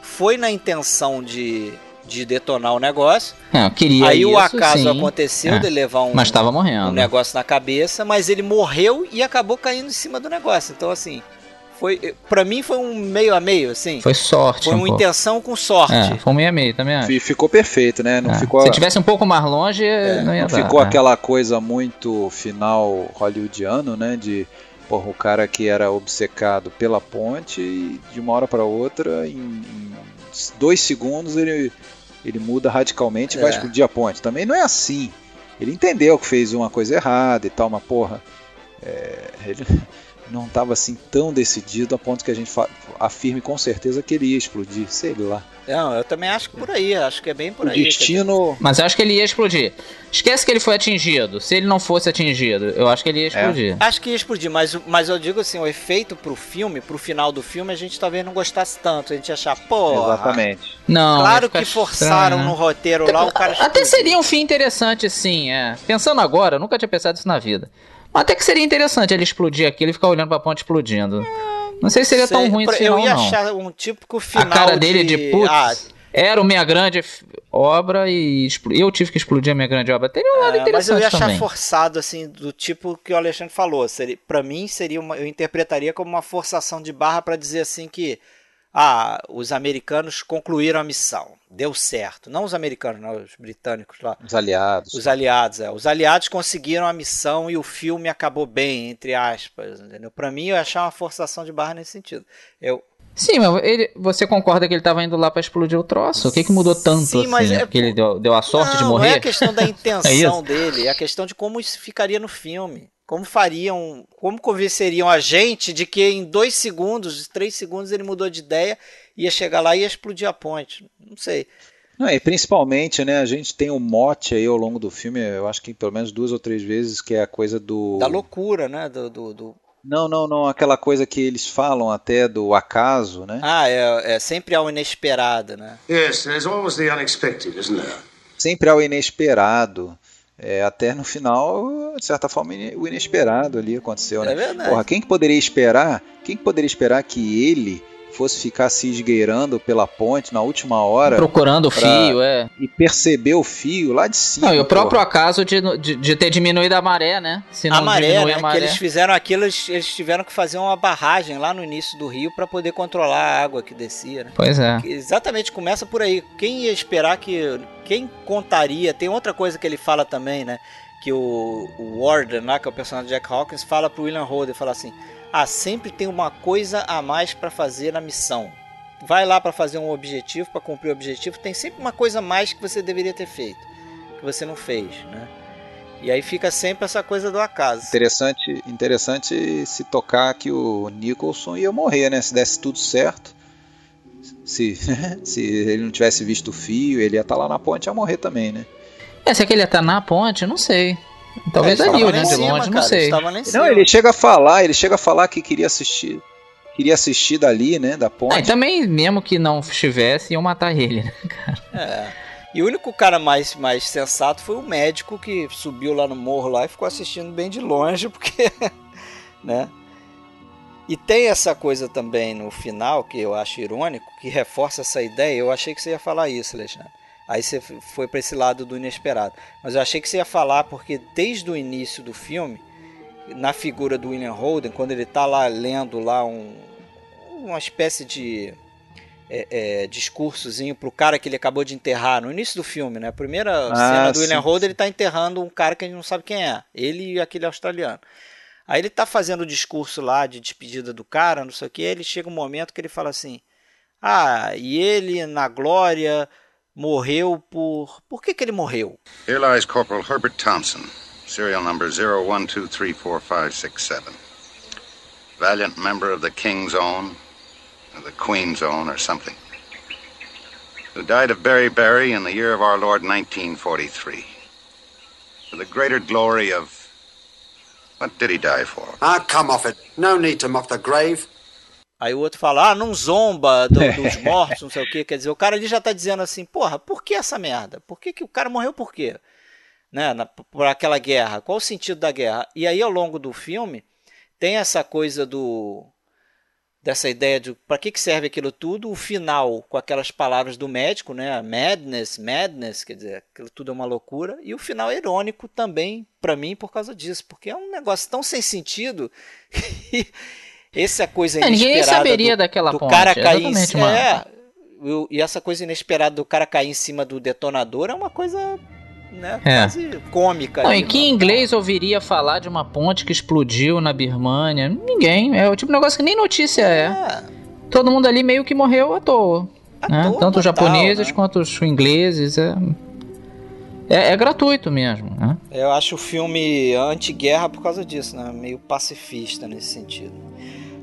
foi na intenção de, de detonar o negócio, Não, eu queria aí o isso, acaso sim. aconteceu É, de levar um, Mas tava morrendo. um negócio na cabeça, mas ele morreu e acabou caindo em cima do negócio. Então, assim, foi para mim foi um meio a meio, assim. Foi sorte. Foi um uma pouco. intenção com sorte. É, foi um meio a meio também acho. E ficou perfeito, né? Não É. ficou, Se tivesse um pouco mais longe, não ia não dar. ficou é. aquela coisa muito final hollywoodiano, né? De porra, o cara que era obcecado pela ponte e de uma hora para outra, em, em dois segundos, ele, ele muda radicalmente e vai É. explodir a ponte. Também não é assim. Ele entendeu que fez uma coisa errada e tal, mas porra, é, ele não estava assim tão decidido a ponto que a gente afirme com certeza que ele ia explodir, sei lá. Não, eu também acho que por aí, acho que é bem por O aí. destino Mas eu acho que ele ia explodir. Esquece que ele foi atingido. Se ele não fosse atingido, eu acho que ele ia explodir. Acho que ia explodir, mas, mas eu digo assim, o efeito pro filme, pro final do filme, a gente talvez não gostasse tanto. A gente ia achar, pô. Exatamente. Não, Claro que forçaram estranho, né? no roteiro lá o cara. Até explodir. seria um fim interessante, sim, é. Pensando agora, eu nunca tinha pensado isso na vida. Até que seria interessante ele explodir aquilo e ficar olhando pra ponte explodindo. Não sei se seria tão Sei, ruim pra- esse final, Eu ia não. achar um típico final. a cara dele de, putz, Ah, era minha grande obra e eu tive que explodir a minha grande obra. Teria um lado é, mas eu interessante ia achar também. forçado, assim, do tipo que o Alexandre falou. Seria, pra mim, seria uma, eu interpretaria como uma forçação de barra pra dizer assim que. Ah, os americanos concluíram a missão. Deu certo. Não os americanos, não, os britânicos lá. os aliados. Os aliados, é. Os aliados conseguiram a missão e o filme acabou bem, entre aspas, entendeu? Pra mim, eu ia achar uma forçação de barra nesse sentido. Eu, Sim, mas ele- você concorda que ele tava indo lá pra explodir o troço? O que que mudou tanto Sim, assim? mas É é porque ele deu, deu a sorte não, de morrer? Não é a questão da É intenção isso? dele, é a questão de como isso ficaria no filme. Como fariam, como convenceriam a gente de que em dois segundos, três segundos ele mudou de ideia, ia chegar lá e ia explodir a ponte. Não sei. Não, e principalmente, né, a gente tem um mote aí ao longo do filme, eu acho que pelo menos duas ou três vezes, que é a coisa do. Da loucura, né? Do, do, do- Não, não, não, aquela coisa que eles falam até do acaso, né? Ah, é, é sempre ao inesperado, né? Yes, there's always the unexpected, isn't there? sempre ao inesperado. É, até no final, de certa forma, o inesperado ali aconteceu, né? É verdade. Porra, quem que poderia esperar? Quem que poderia esperar que ele fosse ficar se esgueirando pela ponte na última hora Procurando o fio, é. e perceber o fio lá de cima? Não, e o próprio porra. acaso de, de, de ter diminuído a maré, né? Se não a maré, né? a maré. Que eles fizeram aquilo, eles, eles tiveram que fazer uma barragem lá no início do rio para poder controlar a água que descia, né? Pois é. Exatamente, começa por aí. Quem ia esperar que. Quem contaria? Tem outra coisa que ele fala também, né? Que o, o Warden, lá, que é o personagem de Jack Hawkins, fala pro William Holden, fala assim: Ah, sempre tem uma coisa a mais para fazer na missão. Vai lá para fazer um objetivo, para cumprir o objetivo, tem sempre uma coisa a mais que você deveria ter feito, que você não fez, né? E aí fica sempre essa coisa do acaso. Interessante, interessante se tocar que o Nicholson ia morrer, né? Se desse tudo certo. Se, se ele não tivesse visto o fio, ele ia estar lá na ponte e ia morrer também, né? É, se aquele ia estar na ponte, não sei. Talvez É, olhando em de cima, longe, não cara, eles sei. cima. Não, ele chega a falar, ele chega a falar que queria assistir, queria assistir dali, né, da ponte. Ah, e também, mesmo que não estivesse, iam matar ele, né? É. E o único cara mais, mais sensato foi o médico que subiu lá no morro lá e ficou assistindo bem de longe, porque. né? E tem essa coisa também no final que eu acho irônico, que reforça essa ideia. Eu achei que você ia falar isso, Alexandre. Aí você foi para esse lado do inesperado. Mas eu achei que você ia falar porque desde o início do filme, na figura do William Holden, quando ele tá lá lendo lá um, uma espécie de é, é, discursozinho pro cara que ele acabou de enterrar no início do filme, né? A primeira Ah, cena do William sim, Holden, ele tá enterrando um cara que a gente não sabe quem é. Ele e aquele australiano. Aí ele tá fazendo o discurso lá de despedida do cara, não sei o que, ele chega um momento que ele fala assim: Ah, e ele na glória morreu por. Por que, que ele morreu? Here lies Corporal Herbert Thompson, serial number 01234567. Valiant member of the King's Own, or the Queen's Own, or something. Who died of beriberi in the year of our Lord 1943. For the greater glory of. What did he die for? Ah, come off it. No need to mock the grave. Aí o outro fala, ah, não zomba do- dos mortos, não sei o que. Quer dizer, o cara ali já tá dizendo assim, porra, por que essa merda? Por que, que o cara morreu por quê? Né? Na, por aquela guerra. Qual o sentido da guerra? E aí, ao longo do filme, tem essa coisa do. dessa ideia de para que, que serve aquilo tudo, o final com aquelas palavras do médico, né? Madness, madness, quer dizer, aquilo tudo é uma loucura. E o final é irônico também, para mim, por causa disso, porque é um negócio tão sem sentido. que Essa coisa É, ninguém saberia do, daquela do ponte, cara cair em cima. É, e essa coisa inesperada do cara cair em cima do detonador é uma coisa né, É. quase cômica. Não, ali, em que inglês ouviria falar de uma ponte que explodiu na Birmânia? Ninguém. É o tipo de negócio que nem notícia é. Todo mundo ali meio que morreu à toa. né? toa Tanto os japoneses né? quanto os ingleses. É, é, é gratuito mesmo. Né? Eu acho o filme anti-guerra por causa disso, né? Meio pacifista nesse sentido.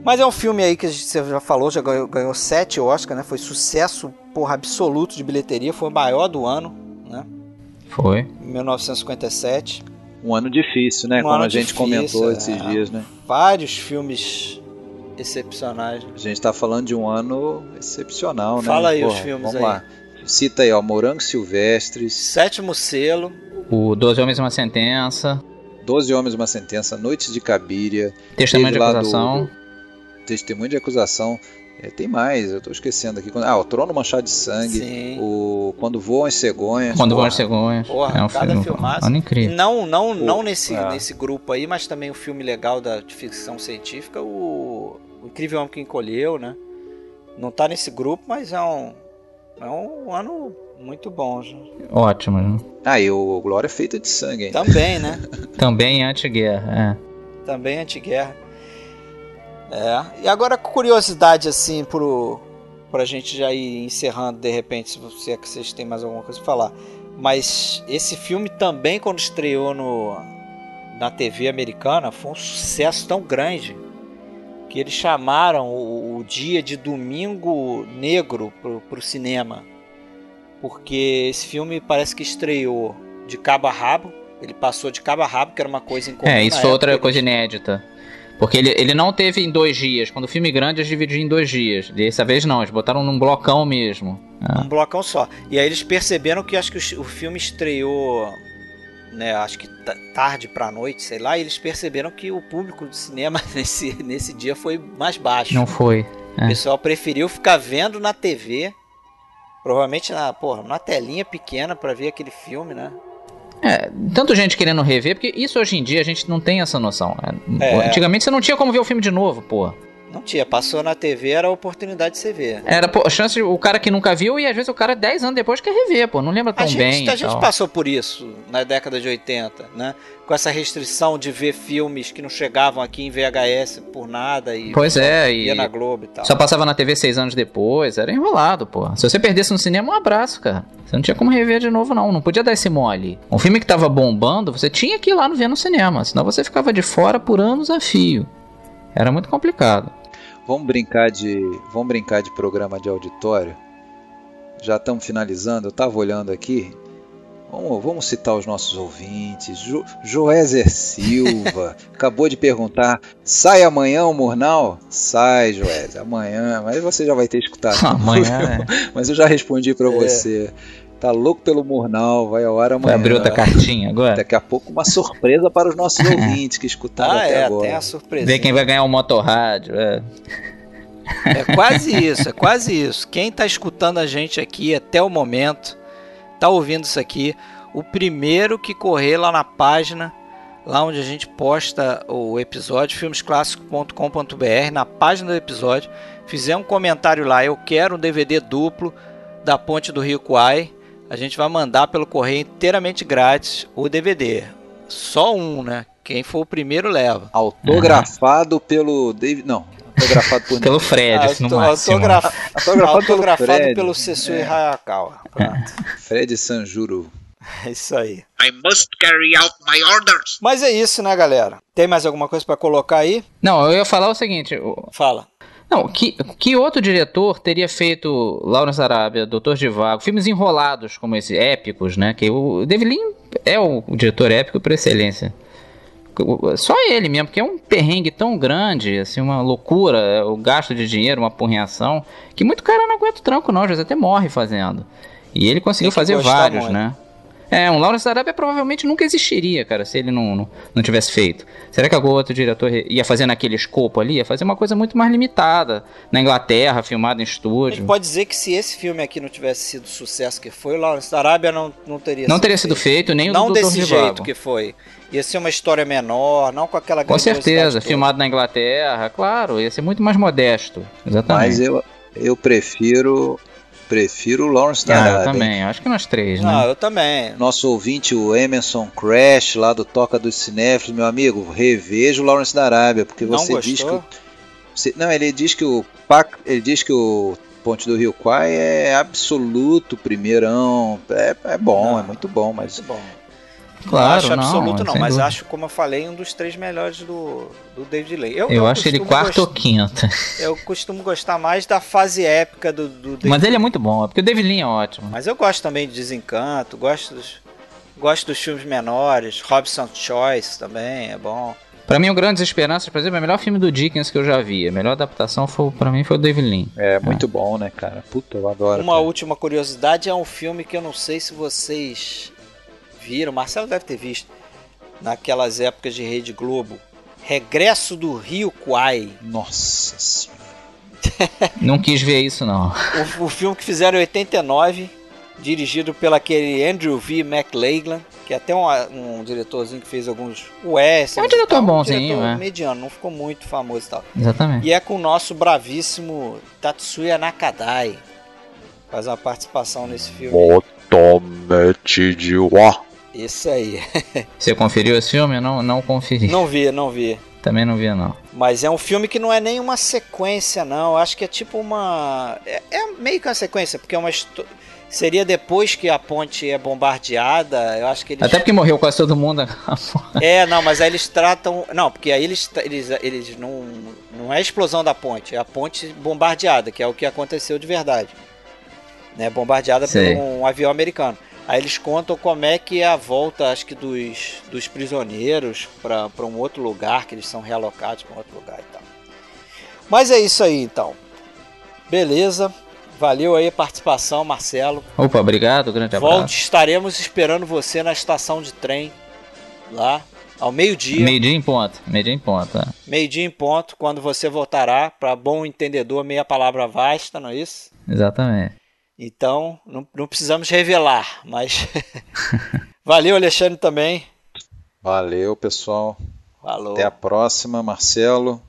Mas é um filme aí que a gente- você já falou, já ganhou, ganhou sete Oscar, né? Foi sucesso, porra, absoluto de bilheteria, foi o maior do ano, né? Foi. Em 1957. Um ano difícil, né? Um Como a gente difícil, comentou é. esses dias, né? Vários filmes excepcionais. A gente tá falando de um ano excepcional, né? Fala aí os Porra, filmes vamos aí. lá. Cita aí, ó, Morangos Silvestres, Sétimo selo. O 12 Homens e uma Sentença. Doze Homens e uma Sentença, Noites de Cabiria. Testemunho teve de acusação. Testemunho de acusação. É, tem mais, eu tô esquecendo aqui. Ah, o Trono Manchado de Sangue. Sim. O Quando Voam as Cegonhas. Quando Porra. as cegonhas. Porra, é um cada filme, filmaço. ano incrível. não, não, não O- nesse, é. nesse grupo aí, mas também o filme legal da, de ficção científica, o, o Incrível Homem que Encolheu, né? Não tá nesse grupo, mas é um, é um ano muito bom. já. Ótimo. né? Ah, e o Glória Feita de Sangue ainda. Também, né? Também anti-guerra. Também anti-guerra. É. E agora, curiosidade, assim, pro, pra gente já ir encerrando de repente, se você- é que vocês têm mais alguma coisa pra falar. Mas esse filme também, quando estreou no, na TV americana, foi um sucesso tão grande que eles chamaram o, o dia de Domingo Negro pro, pro cinema. Porque esse filme parece que estreou de cabo a rabo. Ele passou de cabo a rabo, que era uma coisa incomum. É, isso outra época. coisa inédita. Porque ele, ele não teve em dois dias. Quando o filme grande, eles dividiram em dois dias. Dessa vez não, eles botaram num blocão mesmo. É. Um blocão só. E aí eles perceberam que acho que o, o filme estreou, né, acho que ta- tarde pra noite, sei lá, e eles perceberam que o público do cinema nesse, nesse dia foi mais baixo. Não foi. O É. pessoal preferiu ficar vendo na TV, provavelmente na, porra, na telinha pequena pra ver aquele filme, né? É, tanto gente querendo rever, porque isso hoje em dia a gente não tem essa noção. É, É. Antigamente você não tinha como ver o filme de novo, pô. Não tinha, passou na TV, era a oportunidade de você ver. Era, pô, a chance o cara que nunca viu e às vezes o cara 10 anos depois quer rever, pô. Não lembra tão A gente, bem. a gente tal. passou por isso na década de 80, né? Com essa restrição de ver filmes que não chegavam aqui em VHS por nada e Pois é, via e na Globo e tal. só passava na TV seis anos depois, era enrolado, pô. Se você perdesse no cinema, um abraço, cara. Você não tinha como rever de novo, não. Não podia dar esse mole. Um filme que tava bombando, você tinha que ir lá no ver no cinema, senão você ficava de fora por anos a fio. Era muito complicado. Vamos brincar de, vamos brincar de programa de auditório. Já estamos finalizando. Eu estava olhando aqui. Vamos, vamos citar os nossos ouvintes. Jo, Joézer Silva acabou de perguntar: sai amanhã o Murnau? Sai, Joézer, amanhã. Mas você já vai ter escutado. Amanhã, Mas eu já respondi para É. você. Tá louco pelo Murnau, vai ao ar Vai amanhã. abrir outra cartinha agora? Daqui a pouco uma surpresa para os nossos ouvintes que escutaram Ah, até é, agora. tem a surpresa. Ver quem vai ganhar o motorrádio. É. É quase isso, é quase isso. Quem tá escutando a gente aqui até o momento, tá ouvindo isso aqui, o primeiro que correr lá na página, lá onde a gente posta o episódio, filmesclássicos.com.br, na página do episódio, fizer um comentário lá, eu quero um DVD duplo da Ponte do Rio Kwai, a gente vai mandar pelo correio inteiramente grátis o DVD. Só um, né? Quem for o primeiro leva. Autografado pelo David. Não, autografado por Pelo Fred, Ah, no máximo. autograf- Autografado pelo autografado Fred. pelo Sessui É. Hayakawa. Pronto. Fred Sanjuro. É isso aí. I must carry out my orders. Mas é isso, né, galera? Tem mais alguma coisa pra colocar aí? Não, eu ia falar o seguinte. o- Fala. Não, que, que outro diretor teria feito Lawrence Arábia, Doutor Divago, filmes enrolados como esse, épicos, né? Que o David Lean é o, diretor épico por excelência. Só ele mesmo, porque é um perrengue tão grande, assim, uma loucura, é, o gasto de dinheiro, uma porreação, que muito cara não aguenta o tranco não, às vezes até morre fazendo. E ele conseguiu fazer vários, muito. né? É, um Lawrence da Arábia provavelmente nunca existiria, cara, se ele não, não, não tivesse feito. Será que algum outro diretor ia fazer naquele escopo ali? Ia fazer uma coisa muito mais limitada. Na Inglaterra, filmado em A gente estúdio. pode dizer que se esse filme aqui não tivesse sido o sucesso que foi, o Lawrence da Arábia não, não teria Não teria sido feito, nem o Não desse jeito que foi. Ia ser uma história menor, não com aquela Com certeza, toda. filmado na Inglaterra, claro, ia ser muito mais modesto. Exatamente. Mas eu, eu prefiro prefiro o Lawrence da Ah, eu Arábia. também, acho que nós três, Não, né? eu também. Nosso ouvinte, o Emerson Crash, lá do Toca dos Cinéfilos, meu amigo, reveja o Lawrence da Arábia, porque Não você diz que. gostou? você- não, ele diz que o Pac, ele diz que o Ponte do Rio Quai é absoluto primeirão. É, é bom, Não. é muito bom, mas. Muito bom. Claro, não acho não, absoluto não, sem mas dúvida. acho, como eu falei, um dos três melhores do, do David Leigh. Eu, acho ele quarto ou gost- quinto. Eu costumo gostar mais da fase épica do, do David Mas ele é muito bom, é porque o David Lean é ótimo. Mas eu gosto também de Desencanto, gosto dos, gosto dos filmes menores, Robson's Choice também é bom. Pra mim, o Grandes Esperanças, por exemplo, é o melhor filme do Dickens que eu já vi. A melhor adaptação foi, pra mim foi o David Lean. É muito bom, né, cara? Puta, eu adoro. Uma última curiosidade é um filme que eu não sei se vocês viram, Marcelo deve ter visto, naquelas épocas de Rede Globo. Regresso do Rio Kwai. Nossa senhora. Não quis ver isso, não. O, o filme que fizeram em 89, dirigido pelo aquele Andrew V. McLaglan, que é até um, um diretorzinho que fez alguns westerns. É um e diretor tal, bonzinho, diretor é. mediano, não ficou muito famoso e tal. Exatamente. E é com o nosso bravíssimo Tatsuya Nakadai. Faz uma participação nesse filme. Motomete de Wa. Isso aí. Você conferiu esse filme? Não, não conferi. Não vi, não vi. Também não vi, não. Mas é um filme que não é nem uma sequência, não. Eu Acho que é tipo uma. É, é meio que uma sequência, porque é uma. histó- Seria depois que a ponte é bombardeada. Eu acho que eles. Até porque morreu quase todo mundo. É, não, mas aí eles tratam. Não, porque aí eles, eles, eles não. Não é a explosão da ponte, é a ponte bombardeada, que é o que aconteceu de verdade. Né, bombardeada Sei. por um avião americano. Aí eles contam como é que é a volta, acho que dos, dos prisioneiros para um outro lugar, que eles são realocados para um outro lugar e tal. Mas é isso aí então. Beleza. Valeu aí a participação, Marcelo. Opa, obrigado, grande abraço. Volte, estaremos esperando você na estação de trem lá ao meio-dia. Meio-dia em ponto. Meio-dia em ponto. É. Meio-dia em ponto, quando você voltará, para bom entendedor, meia palavra vasta, não é isso? Exatamente. Então, não, não precisamos revelar, mas. Valeu, Alexandre, também. Valeu, pessoal. Falou. Até a próxima, Marcelo.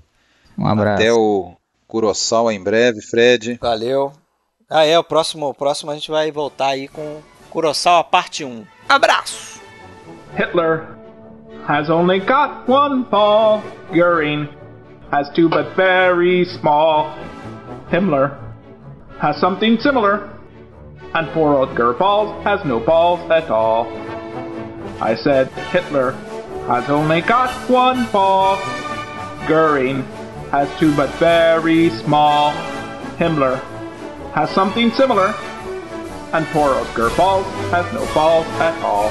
Um abraço. Até o Kurosawa em breve, Fred. Valeu. Ah, é, o próximo, o próximo a gente vai voltar aí com Kurosawa parte 1. Abraço! Hitler has only got one paw. Goering has two but very small. Himmler has something similar. And poor old Goebbels has no balls at all. I said Hitler has only got one ball. Goering has two but very small. Himmler has something similar. And poor old Goebbels has no balls at all.